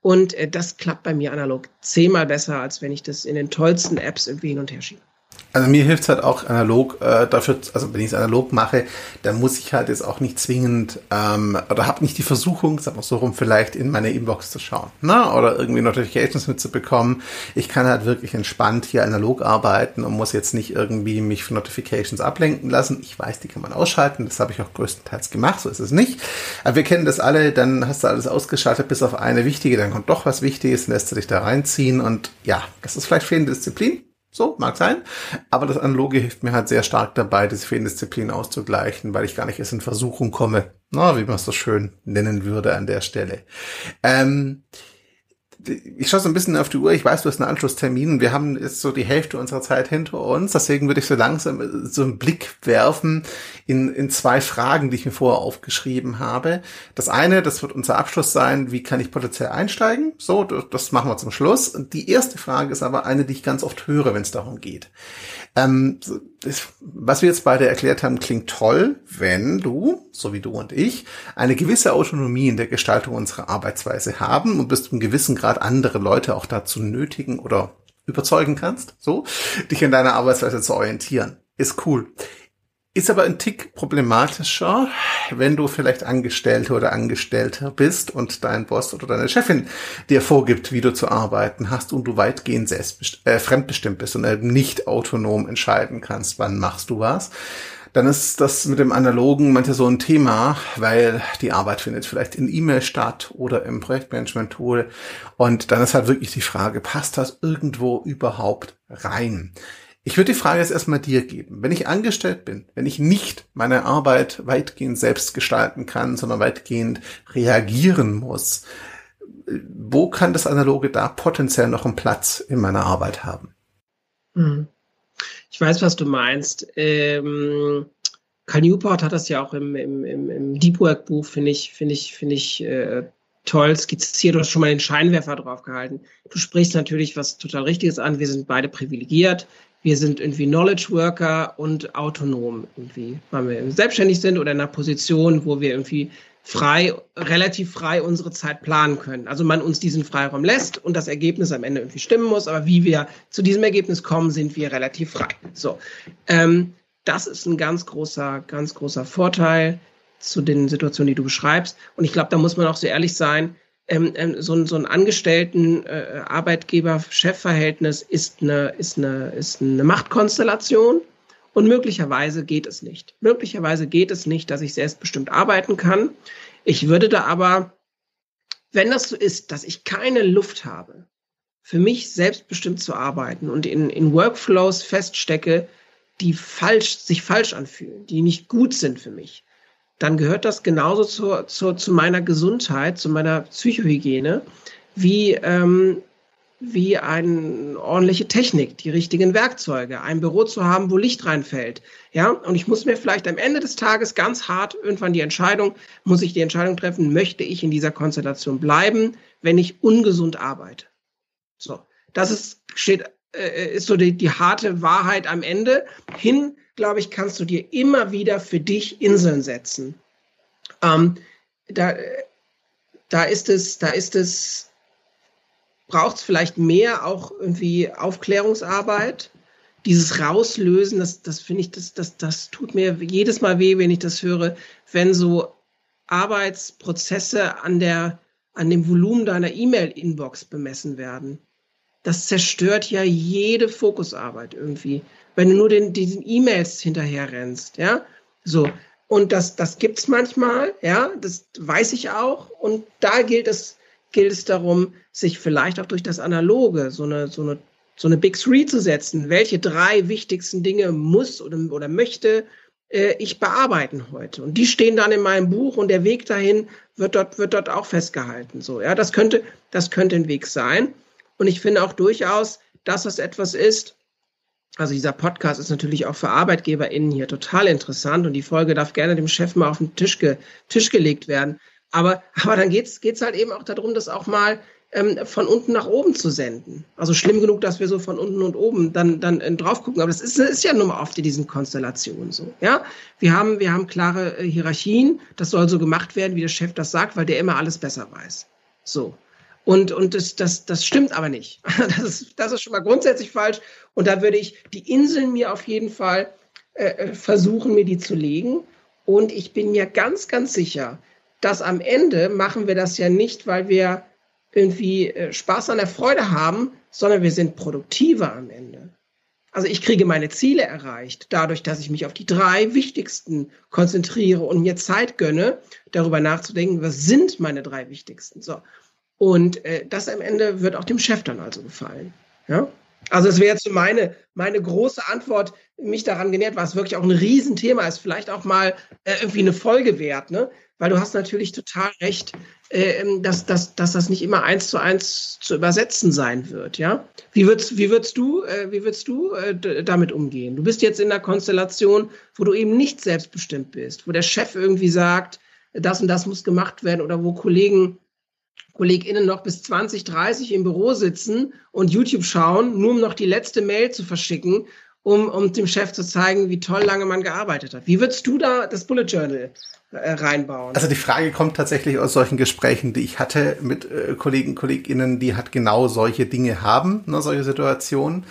Speaker 2: Und äh, das klappt bei mir analog zehnmal besser, als wenn ich das in den tollsten Apps irgendwie hin und her schiebe.
Speaker 1: Also mir hilft es halt auch analog äh, dafür, also wenn ich es analog mache, dann muss ich halt jetzt auch nicht zwingend ähm, oder habe nicht die Versuchung, sag mal so rum, vielleicht in meine Inbox zu schauen, ne? Oder irgendwie Notifications mitzubekommen. Ich kann halt wirklich entspannt hier analog arbeiten und muss jetzt nicht irgendwie mich von Notifications ablenken lassen. Ich weiß, die kann man ausschalten, das habe ich auch größtenteils gemacht, so ist es nicht. Aber wir kennen das alle, dann hast du alles ausgeschaltet, bis auf eine wichtige, dann kommt doch was Wichtiges, lässt du dich da reinziehen und ja, das ist vielleicht fehlende Disziplin so, mag sein. Aber das Analoge hilft mir halt sehr stark dabei, diese Fehlendisziplin auszugleichen, weil ich gar nicht erst in Versuchung komme, na, wie man es so schön nennen würde an der Stelle. Ähm, ich schaue so ein bisschen auf die Uhr. Ich weiß, du hast einen Anschlusstermin. Wir haben jetzt so die Hälfte unserer Zeit hinter uns. Deswegen würde ich so langsam so einen Blick werfen in, in zwei Fragen, die ich mir vorher aufgeschrieben habe. Das eine, das wird unser Abschluss sein. Wie kann ich potenziell einsteigen? So, das machen wir zum Schluss. Die erste Frage ist aber eine, die ich ganz oft höre, wenn es darum geht. Ähm, was wir jetzt beide erklärt haben, klingt toll, wenn du, so wie du und ich, eine gewisse Autonomie in der Gestaltung unserer Arbeitsweise haben und bis zu einem gewissen Grad andere Leute auch dazu nötigen oder überzeugen kannst, so, dich in deiner Arbeitsweise zu orientieren. Ist cool. Ist aber ein Tick problematischer, wenn du vielleicht Angestellte oder Angestellter bist und dein Boss oder deine Chefin dir vorgibt, wie du zu arbeiten hast und du weitgehend selbst, äh, fremdbestimmt bist und eben nicht autonom entscheiden kannst, wann machst du was. Dann ist das mit dem Analogen manchmal so ein Thema, weil die Arbeit findet vielleicht in E-Mail statt oder im Projektmanagement-Tool. Und dann ist halt wirklich die Frage, passt das irgendwo überhaupt rein? Ich würde die Frage jetzt erstmal dir geben. Wenn ich angestellt bin, wenn ich nicht meine Arbeit weitgehend selbst gestalten kann, sondern weitgehend reagieren muss, wo kann das Analoge da potenziell noch einen Platz in meiner Arbeit haben?
Speaker 2: Hm. Ich weiß, was du meinst. Ähm, Carl Newport hat das ja auch im, im, im, Deep Work Buch, finde ich, finde ich, finde ich äh, toll skizziert. Hast schon mal den Scheinwerfer drauf gehalten. Du sprichst natürlich was total Richtiges an. Wir sind beide privilegiert wir sind irgendwie Knowledge Worker und autonom irgendwie, weil wir selbstständig sind oder in einer Position, wo wir irgendwie frei, relativ frei unsere Zeit planen können. Also man uns diesen Freiraum lässt und das Ergebnis am Ende irgendwie stimmen muss, aber wie wir zu diesem Ergebnis kommen, sind wir relativ frei. So, ähm, das ist ein ganz großer, ganz großer Vorteil zu den Situationen, die du beschreibst. Und ich glaube, da muss man auch so ehrlich sein ähm, ähm, so, ein, so ein Angestellten äh, ist eine, ist, eine, ist eine Machtkonstellation und möglicherweise geht es nicht. Möglicherweise geht es nicht, dass ich selbstbestimmt arbeiten kann. Ich würde da aber, wenn das so ist, dass ich keine Luft habe, für mich selbstbestimmt zu arbeiten und in, in Workflows feststecke, die falsch, sich falsch anfühlen, die nicht gut sind für mich, dann gehört das genauso zu, zu, zu meiner Gesundheit, zu meiner Psychohygiene, wie, ähm, wie eine ordentliche Technik, die richtigen Werkzeuge, ein Büro zu haben, wo Licht reinfällt. Ja, und ich muss mir vielleicht am Ende des Tages ganz hart irgendwann die Entscheidung, muss ich die Entscheidung treffen, möchte ich in dieser Konstellation bleiben, wenn ich ungesund arbeite. So, das ist, steht, äh, ist so die, die harte Wahrheit am Ende. Hin, glaube ich, kannst du dir immer wieder für dich Inseln setzen. Ähm, da, da ist es, da ist es, braucht es vielleicht mehr auch irgendwie Aufklärungsarbeit. Dieses Rauslösen, das, das finde ich, das, das, das tut mir jedes Mal weh, wenn ich das höre, wenn so Arbeitsprozesse an der, an dem Volumen deiner E-Mail-Inbox bemessen werden. Das zerstört ja jede Fokusarbeit irgendwie. Wenn du nur den, diesen E-Mails hinterher rennst, ja. So. Und das, das gibt's manchmal, ja. Das weiß ich auch. Und da gilt es, gilt es darum, sich vielleicht auch durch das Analoge so eine, so eine, so eine Big Three zu setzen. Welche drei wichtigsten Dinge muss oder, oder möchte äh, ich bearbeiten heute? Und die stehen dann in meinem Buch und der Weg dahin wird dort, wird dort auch festgehalten. So, ja, das könnte, das könnte ein Weg sein. Und ich finde auch durchaus, dass das etwas ist, also dieser Podcast ist natürlich auch für ArbeitgeberInnen hier total interessant und die Folge darf gerne dem Chef mal auf den Tisch, ge, Tisch gelegt werden. Aber, aber dann geht's geht's halt eben auch darum, das auch mal ähm, von unten nach oben zu senden. Also schlimm genug, dass wir so von unten und oben dann, dann äh, drauf gucken. Aber das ist, ist ja nun mal oft in diesen Konstellationen so. Ja, wir haben, wir haben klare äh, Hierarchien. Das soll so gemacht werden, wie der Chef das sagt, weil der immer alles besser weiß. So. Und, und das, das, das stimmt aber nicht. [laughs] Das ist, das ist schon mal grundsätzlich falsch. Und da würde ich die Inseln mir auf jeden Fall äh, äh versuchen, mir die zu legen. Und ich bin mir ganz, ganz sicher, dass am Ende machen wir das ja nicht, weil wir irgendwie äh, Spaß an der Freude haben, sondern wir sind produktiver am Ende. Also ich kriege meine Ziele erreicht, dadurch, dass ich mich auf die drei wichtigsten konzentriere und mir Zeit gönne, darüber nachzudenken, was sind meine drei wichtigsten. So. Und äh, das am Ende wird auch dem Chef dann also gefallen. Ja? Also es wäre jetzt so meine, meine große Antwort, mich daran genährt, was wirklich auch ein Riesenthema ist, vielleicht auch mal äh, irgendwie eine Folge wert, ne? Weil du hast natürlich total recht, äh, dass, dass, dass das nicht immer eins zu eins zu übersetzen sein wird, ja? Wie würdest, wie würdest du, äh, wie würdest du äh, damit umgehen? Du bist jetzt in einer Konstellation, wo du eben nicht selbstbestimmt bist, wo der Chef irgendwie sagt, das und das muss gemacht werden oder wo Kollegen KollegInnen noch bis 20, 30 im Büro sitzen und YouTube schauen, nur um noch die letzte Mail zu verschicken, um, um dem Chef zu zeigen, wie toll lange man gearbeitet hat. Wie würdest du da das Bullet Journal äh, reinbauen?
Speaker 1: Also die Frage kommt tatsächlich aus solchen Gesprächen, die ich hatte mit äh, Kollegen, KollegInnen, die halt genau solche Dinge haben, ne, solche Situationen.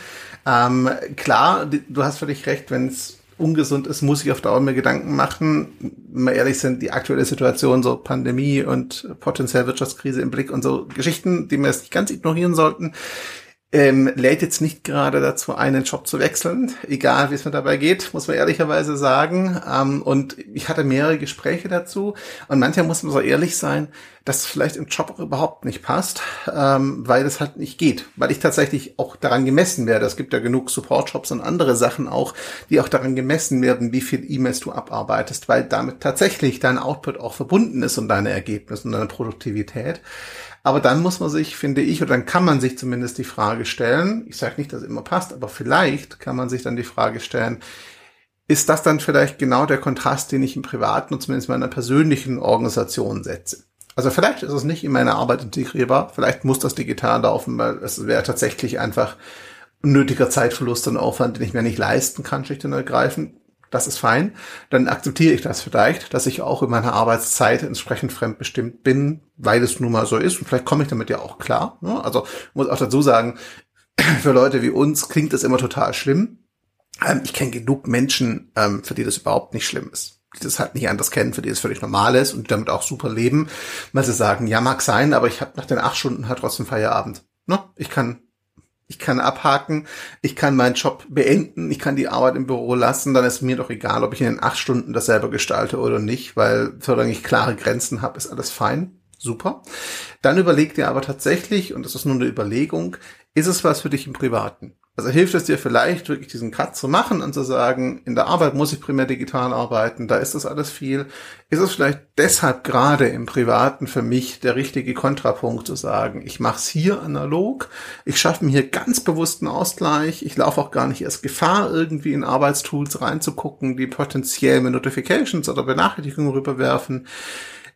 Speaker 1: Ähm, klar, du hast völlig recht, wenn es ungesund ist, muss ich auf Dauer mir Gedanken machen. Wir ehrlich sind, die aktuelle Situation, so Pandemie und potenziell Wirtschaftskrise im Blick und so Geschichten, die wir jetzt nicht ganz ignorieren sollten, ähm, lädt jetzt nicht gerade dazu ein, den Job zu wechseln, egal wie es mir dabei geht, muss man ehrlicherweise sagen. Ähm, und ich hatte mehrere Gespräche dazu und manchmal muss man so ehrlich sein, dass es vielleicht im Job auch überhaupt nicht passt, ähm, weil es halt nicht geht, weil ich tatsächlich auch daran gemessen werde. Es gibt ja genug Support-Jobs und andere Sachen auch, die auch daran gemessen werden, wie viel E-Mails du abarbeitest, weil damit tatsächlich dein Output auch verbunden ist und deine Ergebnisse und deine Produktivität. Aber dann muss man sich, finde ich, oder dann kann man sich zumindest die Frage stellen, ich sage nicht, dass es immer passt, aber vielleicht kann man sich dann die Frage stellen, ist das dann vielleicht genau der Kontrast, den ich im privaten und zumindest in meiner persönlichen Organisation setze? Also vielleicht ist es nicht in meine Arbeit integrierbar, vielleicht muss das digital laufen, weil es wäre tatsächlich einfach unnötiger Zeitverlust und Aufwand, den ich mir nicht leisten kann, schlicht und ergreifend das ist fein. Dann akzeptiere ich das vielleicht, dass ich auch in meiner Arbeitszeit entsprechend fremdbestimmt bin, weil es nun mal so ist. Und vielleicht komme ich damit ja auch klar. Ne? Also muss auch dazu sagen, [clears throat] für Leute wie uns klingt das immer total schlimm. Ähm, ich kenne genug Menschen, ähm, für die das überhaupt nicht schlimm ist die das halt nicht anders kennen, für die es völlig normal ist und damit auch super leben, weil sie sagen, ja, mag sein, aber ich habe nach den acht Stunden halt trotzdem Feierabend. Ne? Ich kann ich kann abhaken, ich kann meinen Job beenden, ich kann die Arbeit im Büro lassen, dann ist mir doch egal, ob ich in den acht Stunden das selber gestalte oder nicht, weil solange ich klare Grenzen habe, ist alles fein. Super. Dann überleg dir aber tatsächlich, und das ist nur eine Überlegung, ist es was für dich im Privaten? Also hilft es dir vielleicht wirklich diesen Cut zu machen und zu sagen, in der Arbeit muss ich primär digital arbeiten, da ist das alles viel. Ist es vielleicht deshalb gerade im Privaten für mich der richtige Kontrapunkt zu sagen, ich mache es hier analog, ich schaffe mir hier ganz bewussten Ausgleich, ich laufe auch gar nicht erst Gefahr, irgendwie in Arbeitstools reinzugucken, die potenziell mir Notifications oder Benachrichtigungen rüberwerfen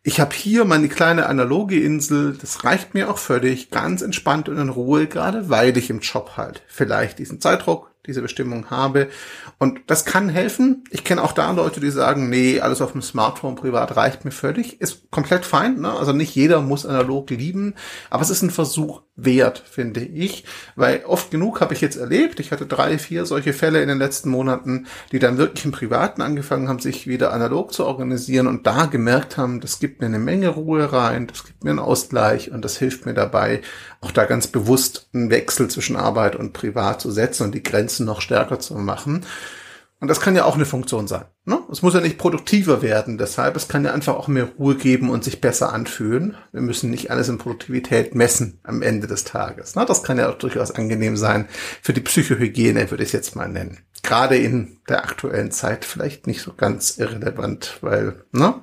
Speaker 1: ich habe hier meine kleine analoge Insel, das reicht mir auch völlig, ganz entspannt und in Ruhe, gerade weil ich im Job halt vielleicht diesen Zeitdruck diese Bestimmung habe. Und das kann helfen. Ich kenne auch da Leute, die sagen, nee, alles auf dem Smartphone privat reicht mir völlig. Ist komplett fein. Ne? Also nicht jeder muss analog lieben, aber es ist ein Versuch wert, finde ich. Weil oft genug habe ich jetzt erlebt, ich hatte drei, vier solche Fälle in den letzten Monaten, die dann wirklich im Privaten angefangen haben, sich wieder analog zu organisieren und da gemerkt haben, das gibt mir eine Menge Ruhe rein, das gibt mir einen Ausgleich und das hilft mir dabei, auch da ganz bewusst einen Wechsel zwischen Arbeit und Privat zu setzen und die Grenzen noch stärker zu machen. Und das kann ja auch eine Funktion sein. Ne? Es muss ja nicht produktiver werden, deshalb, es kann ja einfach auch mehr Ruhe geben und sich besser anfühlen. Wir müssen nicht alles in Produktivität messen am Ende des Tages. Ne? Das kann ja auch durchaus angenehm sein für die Psychohygiene, würde ich es jetzt mal nennen. Gerade in der aktuellen Zeit vielleicht nicht so ganz irrelevant, weil, ne?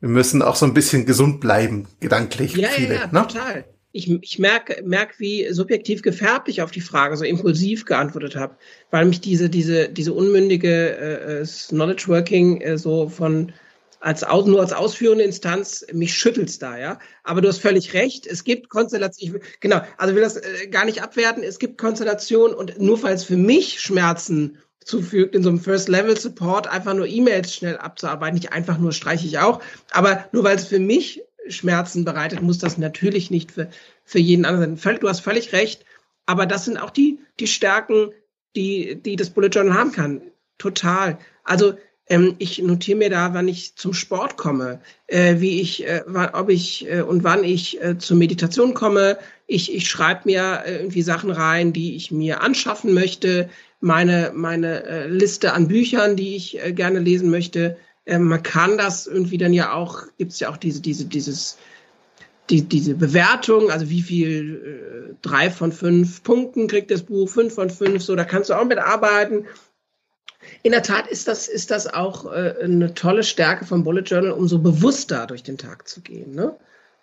Speaker 1: Wir müssen auch so ein bisschen gesund bleiben, gedanklich.
Speaker 2: Ja, viele, ja, ja ne? total ich, ich merke, merk, wie subjektiv gefärbt ich auf die Frage so impulsiv geantwortet habe, weil mich diese, diese, diese unmündige äh, äh Knowledge Working äh, so von als nur als ausführende Instanz mich schüttelst da, ja. Aber du hast völlig recht. Es gibt Konstellationen, genau. Also will das äh, gar nicht abwerten. Es gibt Konstellationen und nur falls für mich Schmerzen zufügt, in so einem First-Level-Support einfach nur E-Mails schnell abzuarbeiten. Nicht einfach nur streiche ich auch, aber nur weil es für mich Schmerzen bereitet, muss das natürlich nicht für, für jeden anderen sein. Du hast völlig recht, aber das sind auch die, die Stärken, die, die das Bullet Journal haben kann. Total. Also ähm, ich notiere mir da, wann ich zum Sport komme, äh, wie ich, äh, ob ich äh, und wann ich äh, zur Meditation komme. Ich, ich schreibe mir äh, irgendwie Sachen rein, die ich mir anschaffen möchte, meine, meine äh, Liste an Büchern, die ich gerne lesen möchte. Ähm, man kann das irgendwie dann ja auch, gibt es ja auch diese, diese, dieses, die, diese Bewertung, also wie viel, äh, drei von fünf Punkten kriegt das Buch, fünf von fünf, so, da kannst du auch mitarbeiten. In der Tat ist das, ist das auch äh, eine tolle Stärke vom Bullet Journal, um so bewusster durch den Tag zu gehen. Ne?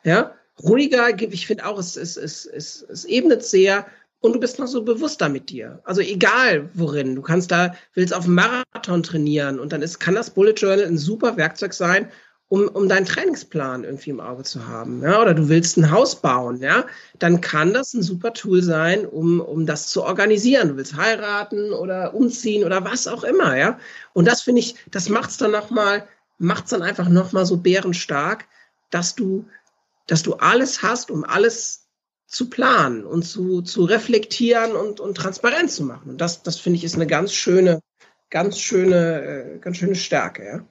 Speaker 2: Ja, ruhiger, ich finde auch, es, es, es, es, es ebnet sehr und du bist noch so bewusster mit dir. Also egal worin. Du kannst da, willst auf Marathon trainieren und dann ist, kann das Bullet Journal ein super Werkzeug sein, um, um deinen Trainingsplan irgendwie im Auge zu haben. Ja? Oder du willst ein Haus bauen, ja, dann kann das ein super Tool sein, um, um das zu organisieren. Du willst heiraten oder umziehen oder was auch immer, ja. Und das finde ich, das macht es dann nochmal, es dann einfach nochmal so bärenstark, dass du, dass du alles hast, um alles zu planen und zu, zu reflektieren und, und transparent zu machen. Und das, das finde ich ist eine ganz schöne, ganz schöne, äh, ganz schöne Stärke, ja.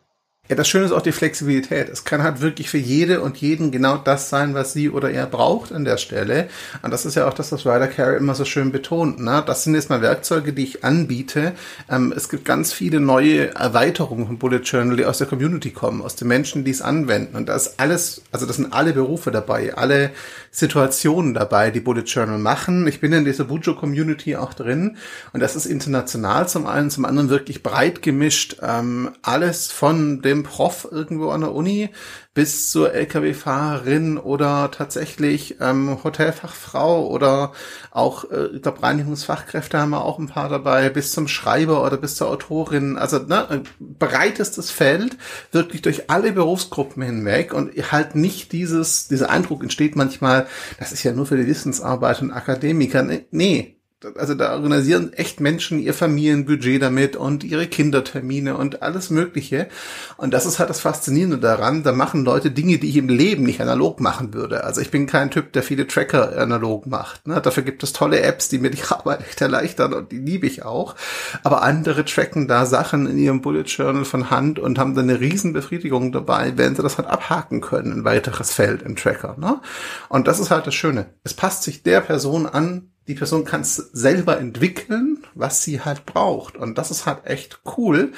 Speaker 1: Ja, das Schöne ist auch die Flexibilität. Es kann halt wirklich für jede und jeden genau das sein, was sie oder er braucht an der Stelle. Und das ist ja auch das, was Ryder Carey immer so schön betont. Ne? Das sind jetzt mal Werkzeuge, die ich anbiete. Ähm, es gibt ganz viele neue Erweiterungen von Bullet Journal, die aus der Community kommen, aus den Menschen, die es anwenden. Und da ist alles, also das sind alle Berufe dabei, alle Situationen dabei, die Bullet Journal machen. Ich bin in dieser Bujo Community auch drin. Und das ist international zum einen, zum anderen wirklich breit gemischt. Ähm, alles von dem Prof irgendwo an der Uni bis zur Lkw-Fahrerin oder tatsächlich ähm, Hotelfachfrau oder auch, äh, ich glaube, Reinigungsfachkräfte haben wir auch ein paar dabei, bis zum Schreiber oder bis zur Autorin. Also ne, breitestes Feld, wirklich durch alle Berufsgruppen hinweg und halt nicht dieses, dieser Eindruck entsteht manchmal, das ist ja nur für die Wissensarbeit und Akademiker. Nee, also da organisieren echt Menschen ihr Familienbudget damit und ihre Kindertermine und alles Mögliche. Und das ist halt das Faszinierende daran. Da machen Leute Dinge, die ich im Leben nicht analog machen würde. Also ich bin kein Typ, der viele Tracker analog macht. Ne? Dafür gibt es tolle Apps, die mir die [laughs] Arbeit echt erleichtern und die liebe ich auch. Aber andere tracken da Sachen in ihrem Bullet Journal von Hand und haben dann eine riesen Befriedigung dabei, wenn sie das halt abhaken können, ein weiteres Feld im Tracker. Ne? Und das ist halt das Schöne. Es passt sich der Person an, die Person kann es selber entwickeln, was sie halt braucht. Und das ist halt echt cool.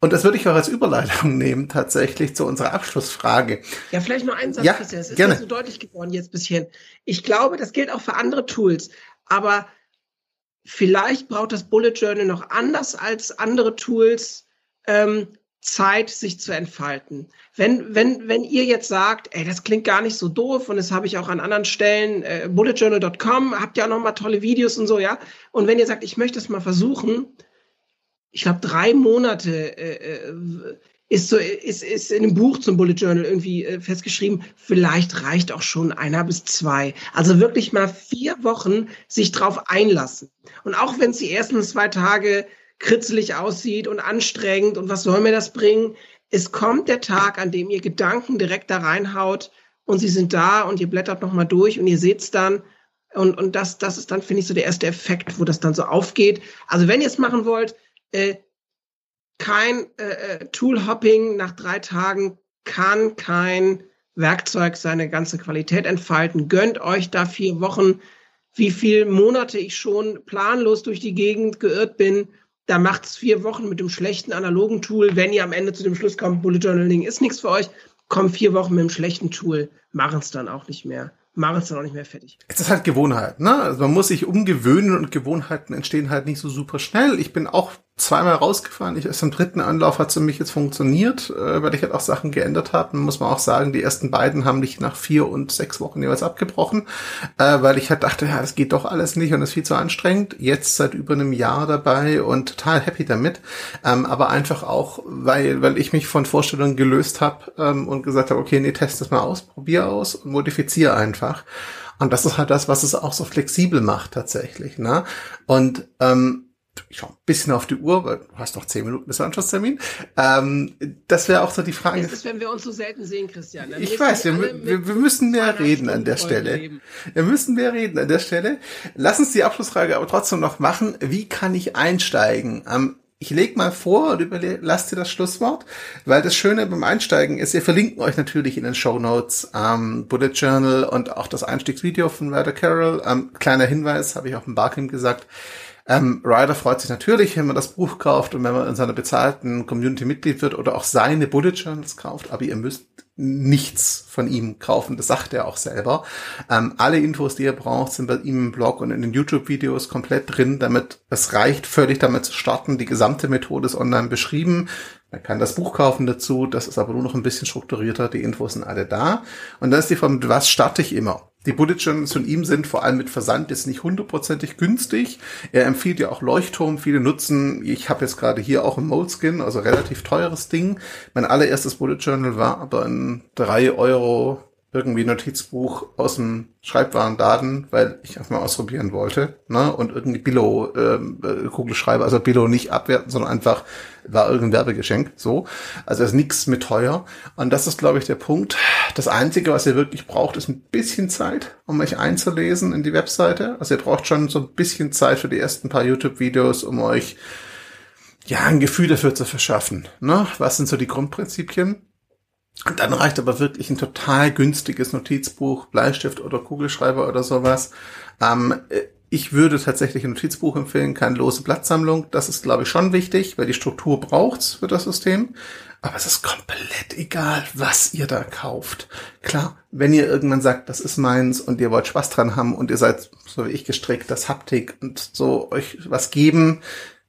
Speaker 1: Und das würde ich auch als Überleitung nehmen, tatsächlich zu unserer Abschlussfrage.
Speaker 2: Ja, vielleicht noch ein Satz,
Speaker 1: ja,
Speaker 2: Christian. Es ist
Speaker 1: gerne.
Speaker 2: ja so deutlich geworden jetzt bisschen. Ich glaube, das gilt auch für andere Tools. Aber vielleicht braucht das Bullet Journal noch anders als andere Tools ähm, Zeit, sich zu entfalten. Wenn, wenn, wenn ihr jetzt sagt, ey, das klingt gar nicht so doof und das habe ich auch an anderen Stellen, äh, bulletjournal.com, habt ihr auch noch mal tolle Videos und so, ja. Und wenn ihr sagt, ich möchte es mal versuchen, ich glaube, drei Monate äh, äh, ist so, ist, ist in dem Buch zum Bullet Journal irgendwie äh, festgeschrieben, vielleicht reicht auch schon einer bis zwei. Also wirklich mal vier Wochen sich drauf einlassen. Und auch wenn es die ersten zwei Tage kritzelig aussieht und anstrengend und was soll mir das bringen? Es kommt der Tag, an dem ihr Gedanken direkt da reinhaut und sie sind da und ihr blättert nochmal durch und ihr seht's dann. Und, und das, das ist dann, finde ich, so der erste Effekt, wo das dann so aufgeht. Also wenn ihr es machen wollt, äh, kein äh, äh Tool-Hopping nach drei Tagen kann kein Werkzeug seine ganze Qualität entfalten. Gönnt euch da vier Wochen, wie viel Monate ich schon planlos durch die Gegend geirrt bin da macht es vier Wochen mit dem schlechten analogen Tool. Wenn ihr am Ende zu dem Schluss kommt, Bullet Journaling ist nichts für euch, kommen vier Wochen mit dem schlechten Tool, machen es dann auch nicht mehr machen es dann auch nicht mehr fertig.
Speaker 1: Es ist halt Gewohnheit, ne? Also man muss sich umgewöhnen und Gewohnheiten entstehen halt nicht so super schnell. Ich bin auch zweimal rausgefahren. Ich erst im dritten Anlauf hat es für mich jetzt funktioniert, äh, weil ich halt auch Sachen geändert habe. Muss man auch sagen, die ersten beiden haben mich nach vier und sechs Wochen jeweils abgebrochen, äh, weil ich halt dachte, ja, das geht doch alles nicht und ist viel zu anstrengend. Jetzt seit über einem Jahr dabei und total happy damit. Ähm, aber einfach auch, weil, weil ich mich von Vorstellungen gelöst habe ähm, und gesagt habe, okay, nee, test das mal aus, probier aus und modifiziere einfach. Und das ist halt das, was es auch so flexibel macht tatsächlich. Ne? Und ähm, ich schau ein bisschen auf die Uhr, weil du hast noch zehn Minuten bis Anschlusstermin. Ähm, das wäre auch so die Frage.
Speaker 2: Das ist, wenn wir uns so selten sehen, Christian.
Speaker 1: Ich weiß, wir, wir, wir, müssen mehr reden an der Stelle. Leben. Wir müssen mehr reden an der Stelle. Lass uns die Abschlussfrage aber trotzdem noch machen. Wie kann ich einsteigen? Ähm, ich leg mal vor und lasst dir das Schlusswort, weil das Schöne beim Einsteigen ist, wir verlinken euch natürlich in den Show Notes ähm, Bullet Journal und auch das Einstiegsvideo von Ryder Carroll. Ähm, kleiner Hinweis, habe ich auch im Barcamp gesagt. Ähm, Ryder freut sich natürlich, wenn man das Buch kauft und wenn man in seiner bezahlten Community Mitglied wird oder auch seine Bullet Journals kauft, aber ihr müsst nichts von ihm kaufen, das sagt er auch selber. Ähm, alle Infos, die ihr braucht, sind bei ihm im Blog und in den YouTube-Videos komplett drin, damit es reicht, völlig damit zu starten. Die gesamte Methode ist online beschrieben. Man kann das Buch kaufen dazu, das ist aber nur noch ein bisschen strukturierter, die Infos sind alle da. Und dann ist die Frage, was starte ich immer? Die Bullet Journals von ihm sind vor allem mit Versand jetzt nicht hundertprozentig günstig. Er empfiehlt ja auch Leuchtturm. Viele nutzen, ich habe jetzt gerade hier auch ein Moleskin, also relativ teures Ding. Mein allererstes Bullet Journal war aber ein drei Euro irgendwie Notizbuch aus dem Schreibwarenladen, weil ich einfach mal ausprobieren wollte, ne? Und irgendwie Billo ähm, äh, Kugelschreiber, also Billo nicht abwerten, sondern einfach war irgendein Werbegeschenk, so. Also ist nichts mit teuer. Und das ist, glaube ich, der Punkt. Das Einzige, was ihr wirklich braucht, ist ein bisschen Zeit, um euch einzulesen in die Webseite. Also ihr braucht schon so ein bisschen Zeit für die ersten paar YouTube-Videos, um euch ja ein Gefühl dafür zu verschaffen. Ne? Was sind so die Grundprinzipien? Und dann reicht aber wirklich ein total günstiges Notizbuch, Bleistift oder Kugelschreiber oder sowas. Ähm, ich würde tatsächlich ein Notizbuch empfehlen, keine lose Blattsammlung. Das ist, glaube ich, schon wichtig, weil die Struktur braucht's für das System. Aber es ist komplett egal, was ihr da kauft. Klar, wenn ihr irgendwann sagt, das ist meins und ihr wollt Spaß dran haben und ihr seid, so wie ich gestrickt, das Haptik und so euch was geben,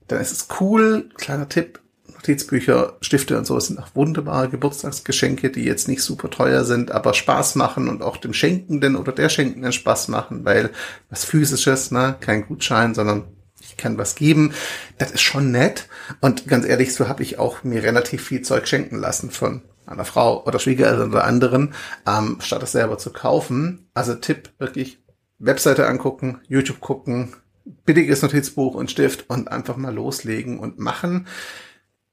Speaker 1: dann ist es cool. Kleiner Tipp, Notizbücher, Stifte und so sind auch wunderbare Geburtstagsgeschenke, die jetzt nicht super teuer sind, aber Spaß machen und auch dem Schenkenden oder der Schenkenden Spaß machen, weil was physisches, ne, kein Gutschein, sondern ich kann was geben. Das ist schon nett. Und ganz ehrlich, so habe ich auch mir relativ viel Zeug schenken lassen von einer Frau oder Schwiegereltern oder anderen, ähm, statt es selber zu kaufen. Also Tipp, wirklich Webseite angucken, YouTube gucken, billiges Notizbuch und Stift und einfach mal loslegen und machen.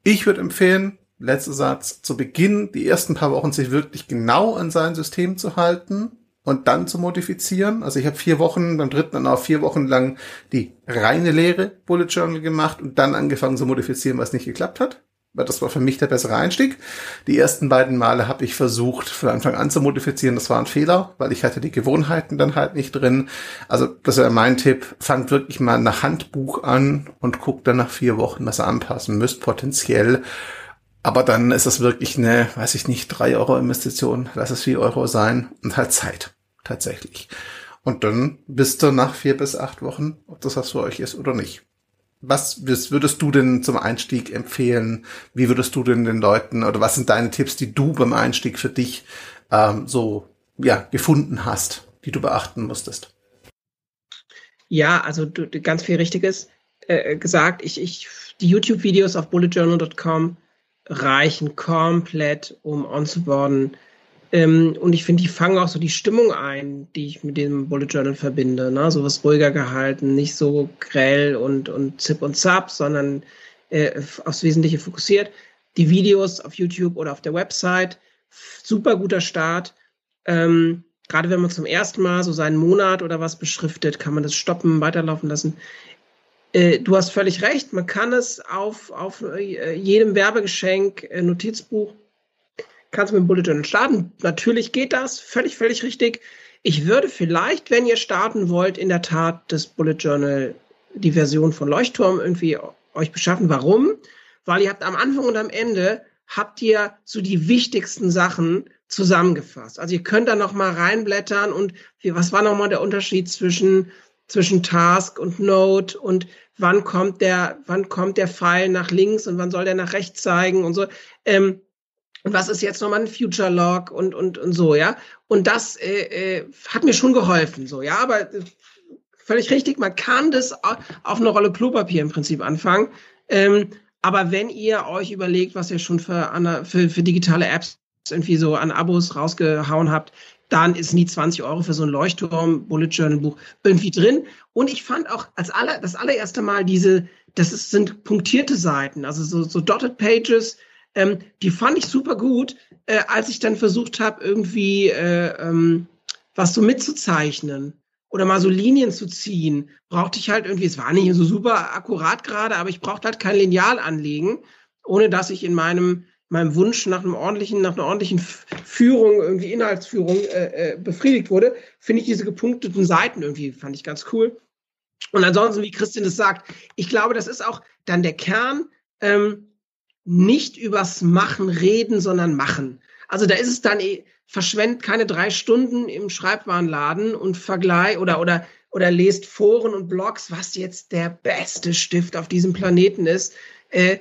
Speaker 1: Ich würde empfehlen, letzter Satz, zu Beginn die ersten paar Wochen sich wirklich genau an sein System zu halten und dann zu modifizieren. Also ich habe vier Wochen, beim dritten dann auch vier Wochen lang die reine Lehre Bullet Journal gemacht und dann angefangen zu modifizieren, was nicht geklappt hat. Das war für mich der bessere Einstieg. Die ersten beiden Male habe ich versucht, von Anfang an zu modifizieren. Das war ein Fehler, weil ich hatte die Gewohnheiten dann halt nicht drin. Also das wäre mein Tipp. Fangt wirklich mal nach Handbuch an und guckt dann nach vier Wochen, was ihr anpassen müsst, potenziell. Aber dann ist es wirklich eine, weiß ich nicht, drei Euro Investition. Lass es vier Euro sein und halt Zeit tatsächlich. Und dann bist du nach vier bis acht Wochen, ob das was für euch ist oder nicht. Was würdest du denn zum Einstieg empfehlen? Wie würdest du denn den Leuten oder was sind deine Tipps, die du beim Einstieg für dich ähm, so ja gefunden hast, die du beachten musstest?
Speaker 2: Ja, also du, ganz viel Richtiges äh, gesagt. Ich, ich, die YouTube-Videos auf bulletjournal.com reichen komplett, um onzuboarden. Ähm, und ich finde, die fangen auch so die Stimmung ein, die ich mit dem Bullet Journal verbinde. Ne? So was ruhiger gehalten, nicht so grell und, und zip und zap, sondern äh, aufs Wesentliche fokussiert. Die Videos auf YouTube oder auf der Website, super guter Start. Ähm, Gerade wenn man zum ersten Mal so seinen Monat oder was beschriftet, kann man das stoppen, weiterlaufen lassen. Äh, du hast völlig recht, man kann es auf, auf äh, jedem Werbegeschenk, äh, Notizbuch kannst mit dem Bullet Journal starten. Natürlich geht das, völlig, völlig richtig. Ich würde vielleicht, wenn ihr starten wollt, in der Tat das Bullet Journal, die Version von Leuchtturm irgendwie euch beschaffen. Warum? Weil ihr habt am Anfang und am Ende habt ihr so die wichtigsten Sachen zusammengefasst. Also ihr könnt da noch mal reinblättern und was war noch mal der Unterschied zwischen zwischen Task und Note und wann kommt der wann kommt der Pfeil nach links und wann soll der nach rechts zeigen und so. Ähm, und was ist jetzt nochmal ein Future Log und, und, und so, ja. Und das äh, äh, hat mir schon geholfen, so, ja, aber äh, völlig richtig, man kann das auf eine Rolle Klopapier im Prinzip anfangen. Ähm, aber wenn ihr euch überlegt, was ihr schon für, für, für digitale Apps irgendwie so an Abos rausgehauen habt, dann ist nie 20 Euro für so ein Leuchtturm Bullet Journal Buch irgendwie drin. Und ich fand auch als aller, das allererste Mal diese, das ist, sind punktierte Seiten, also so, so Dotted Pages, ähm, die fand ich super gut, äh, als ich dann versucht habe, irgendwie äh, ähm, was so mitzuzeichnen oder mal so Linien zu ziehen, brauchte ich halt irgendwie, es war nicht so super akkurat gerade, aber ich brauchte halt kein Lineal anlegen, ohne dass ich in meinem meinem Wunsch nach einem ordentlichen, nach einer ordentlichen Führung, irgendwie Inhaltsführung äh, äh, befriedigt wurde, finde ich diese gepunkteten Seiten irgendwie, fand ich ganz cool. Und ansonsten, wie Christian das sagt, ich glaube, das ist auch dann der Kern. Ähm, nicht übers Machen reden, sondern machen. Also da ist es dann, eh, verschwendet keine drei Stunden im Schreibwarenladen und vergleich oder, oder, oder lest Foren und Blogs, was jetzt der beste Stift auf diesem Planeten ist. Äh,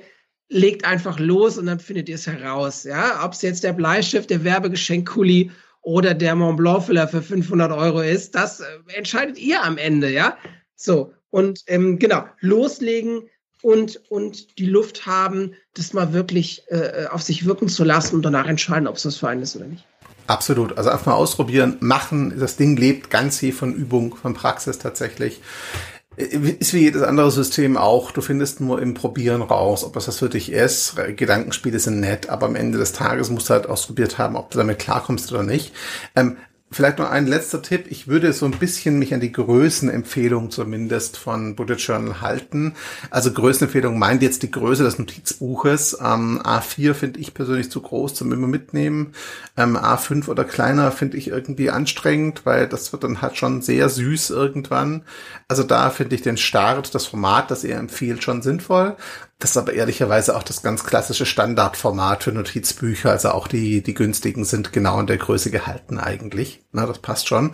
Speaker 2: legt einfach los und dann findet ihr es heraus. Ja, ob es jetzt der Bleistift, der Werbegeschenk-Kuli oder der Mont Blanc-Füller für 500 Euro ist, das äh, entscheidet ihr am Ende. Ja, so. Und ähm, genau, loslegen, und, und die Luft haben, das mal wirklich äh, auf sich wirken zu lassen und danach entscheiden, ob es was für einen ist oder nicht.
Speaker 1: Absolut. Also einfach mal ausprobieren, machen. Das Ding lebt ganz viel von Übung, von Praxis tatsächlich. Ist wie jedes andere System auch. Du findest nur im Probieren raus, ob das was für dich ist. Gedankenspiele sind nett, aber am Ende des Tages musst du halt ausprobiert haben, ob du damit klarkommst oder nicht. Ähm, Vielleicht noch ein letzter Tipp. Ich würde so ein bisschen mich an die Größenempfehlung zumindest von Bullet Journal halten. Also Größenempfehlung meint jetzt die Größe des Notizbuches. Ähm, A4 finde ich persönlich zu groß zum immer mitnehmen. Ähm, A5 oder kleiner finde ich irgendwie anstrengend, weil das wird dann halt schon sehr süß irgendwann. Also da finde ich den Start, das Format, das ihr empfiehlt, schon sinnvoll. Das ist aber ehrlicherweise auch das ganz klassische Standardformat für Notizbücher. Also auch die, die günstigen sind genau in der Größe gehalten eigentlich. Na, das passt schon.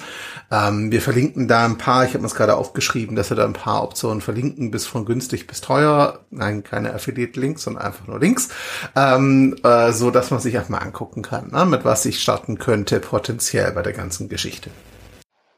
Speaker 1: Ähm, wir verlinken da ein paar, ich habe mir es gerade aufgeschrieben, dass wir da ein paar Optionen verlinken, bis von günstig bis teuer. Nein, keine Affiliate-Links, sondern einfach nur Links. Ähm, äh, so dass man sich auch mal angucken kann, ne, mit was ich starten könnte, potenziell bei der ganzen Geschichte.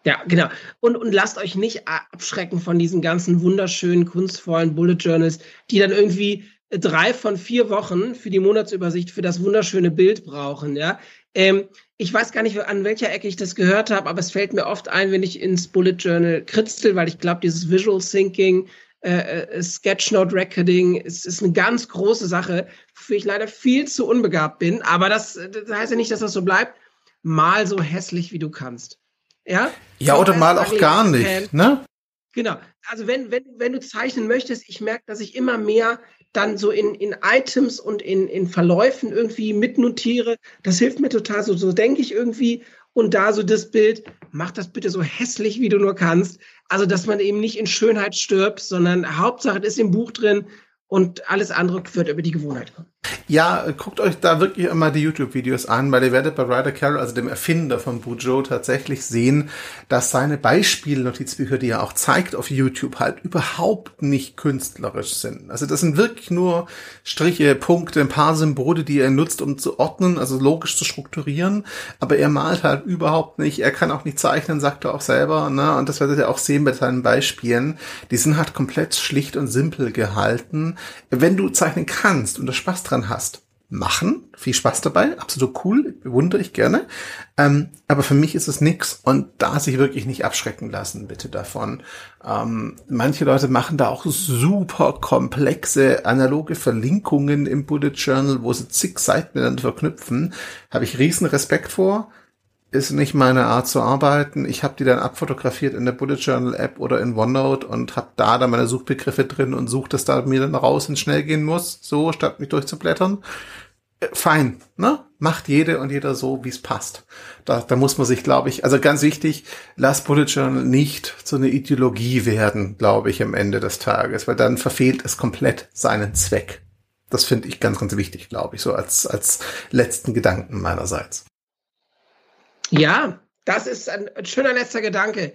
Speaker 2: Ja, genau. Und, und lasst euch nicht abschrecken von diesen ganzen wunderschönen, kunstvollen Bullet Journals, die dann irgendwie drei von vier Wochen für die Monatsübersicht für das wunderschöne Bild brauchen. Ja, ähm, ich weiß gar nicht, an welcher Ecke ich das gehört habe, aber es fällt mir oft ein, wenn ich ins Bullet Journal kritzel, weil ich glaube, dieses Visual Thinking, äh, äh, Sketchnote Recording ist, ist eine ganz große Sache, wofür ich leider viel zu unbegabt bin. Aber das, das heißt ja nicht, dass das so bleibt. Mal so hässlich, wie du kannst. Ja,
Speaker 1: ja oder mal auch gar nicht, ne?
Speaker 2: Genau. Also wenn, wenn, wenn du zeichnen möchtest, ich merke, dass ich immer mehr dann so in, in Items und in, in Verläufen irgendwie mitnotiere. Das hilft mir total. So, so denke ich irgendwie. Und da so das Bild, mach das bitte so hässlich, wie du nur kannst. Also, dass man eben nicht in Schönheit stirbt, sondern Hauptsache, es ist im Buch drin und alles andere wird über die Gewohnheit kommen.
Speaker 1: Ja, guckt euch da wirklich immer die YouTube-Videos an, weil ihr werdet bei Ryder Carroll, also dem Erfinder von Bujo, tatsächlich sehen, dass seine Beispielnotizbücher, die er auch zeigt auf YouTube, halt überhaupt nicht künstlerisch sind. Also das sind wirklich nur Striche, Punkte, ein paar Symbole, die er nutzt, um zu ordnen, also logisch zu strukturieren. Aber er malt halt überhaupt nicht. Er kann auch nicht zeichnen, sagt er auch selber. Ne? Und das werdet ihr auch sehen bei seinen Beispielen. Die sind halt komplett schlicht und simpel gehalten. Wenn du zeichnen kannst und da Spaß dran hast, machen. Viel Spaß dabei, absolut cool, bewundere ich gerne. Ähm, aber für mich ist es nix und da sich wirklich nicht abschrecken lassen, bitte davon. Ähm, manche Leute machen da auch super komplexe analoge Verlinkungen im Bullet Journal, wo sie zig Seiten miteinander verknüpfen. Habe ich riesen Respekt vor. Ist nicht meine Art zu arbeiten. Ich habe die dann abfotografiert in der Bullet Journal App oder in OneNote und habe da dann meine Suchbegriffe drin und suche das da mir dann raus und schnell gehen muss, so statt mich durchzublättern fein, ne? Macht jede und jeder so, wie es passt. Da, da muss man sich, glaube ich, also ganz wichtig, lass Bullet Journal nicht zu einer Ideologie werden, glaube ich, am Ende des Tages, weil dann verfehlt es komplett seinen Zweck. Das finde ich ganz, ganz wichtig, glaube ich, so als, als letzten Gedanken meinerseits.
Speaker 2: Ja, das ist ein, schöner letzter Gedanke.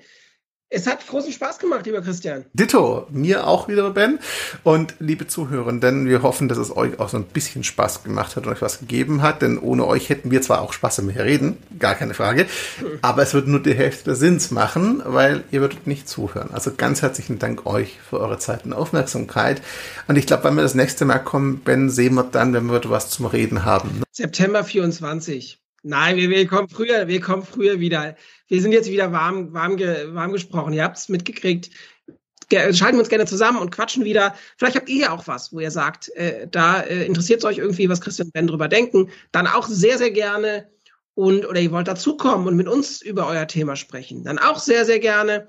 Speaker 2: Es hat großen Spaß gemacht, lieber Christian.
Speaker 1: Ditto, mir auch wieder, Ben. Und liebe Zuhörenden, wir hoffen, dass es euch auch so ein bisschen Spaß gemacht hat und euch was gegeben hat, denn ohne euch hätten wir zwar auch Spaß im Reden, gar keine Frage, aber es wird nur die Hälfte des Sinns machen, weil ihr würdet nicht zuhören. Also ganz herzlichen Dank euch für eure Zeit und Aufmerksamkeit. Und ich glaube, wenn wir das nächste Mal kommen, Ben, sehen wir dann, wenn wir was zum Reden haben.
Speaker 2: September 24. Nein, wir, wir kommen früher, wir kommen früher wieder. Wir sind jetzt wieder warm, warm, ge, warm gesprochen. Ihr habt es mitgekriegt. Schalten wir uns gerne zusammen und quatschen wieder. Vielleicht habt ihr ja auch was, wo ihr sagt, äh, da äh, interessiert es euch irgendwie, was Christian und Ben drüber denken. Dann auch sehr, sehr gerne. Und, oder ihr wollt dazukommen und mit uns über euer Thema sprechen. Dann auch sehr, sehr gerne.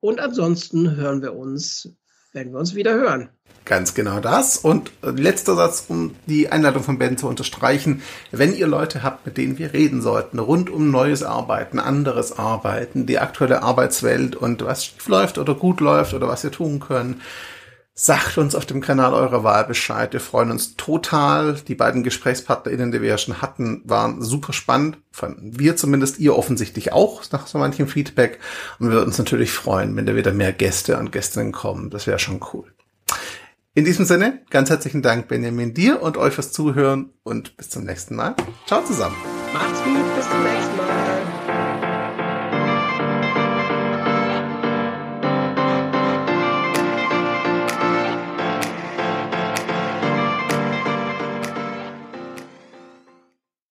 Speaker 2: Und ansonsten hören wir uns, wenn wir uns wieder hören.
Speaker 1: Ganz genau das. Und letzter Satz, um die Einladung von Ben zu unterstreichen. Wenn ihr Leute habt, mit denen wir reden sollten, rund um neues Arbeiten, anderes Arbeiten, die aktuelle Arbeitswelt und was schief läuft oder gut läuft oder was wir tun können, sagt uns auf dem Kanal eurer Wahl Bescheid. Wir freuen uns total. Die beiden GesprächspartnerInnen, die wir ja schon hatten, waren super spannend. Fanden wir zumindest, ihr offensichtlich auch, nach so manchem Feedback. Und wir würden uns natürlich freuen, wenn da wieder mehr Gäste und Gästinnen kommen. Das wäre schon cool. In diesem Sinne, ganz herzlichen Dank, Benjamin, dir und euch fürs Zuhören und bis zum nächsten Mal. Ciao zusammen.
Speaker 2: Macht's gut, bis zum nächsten Mal.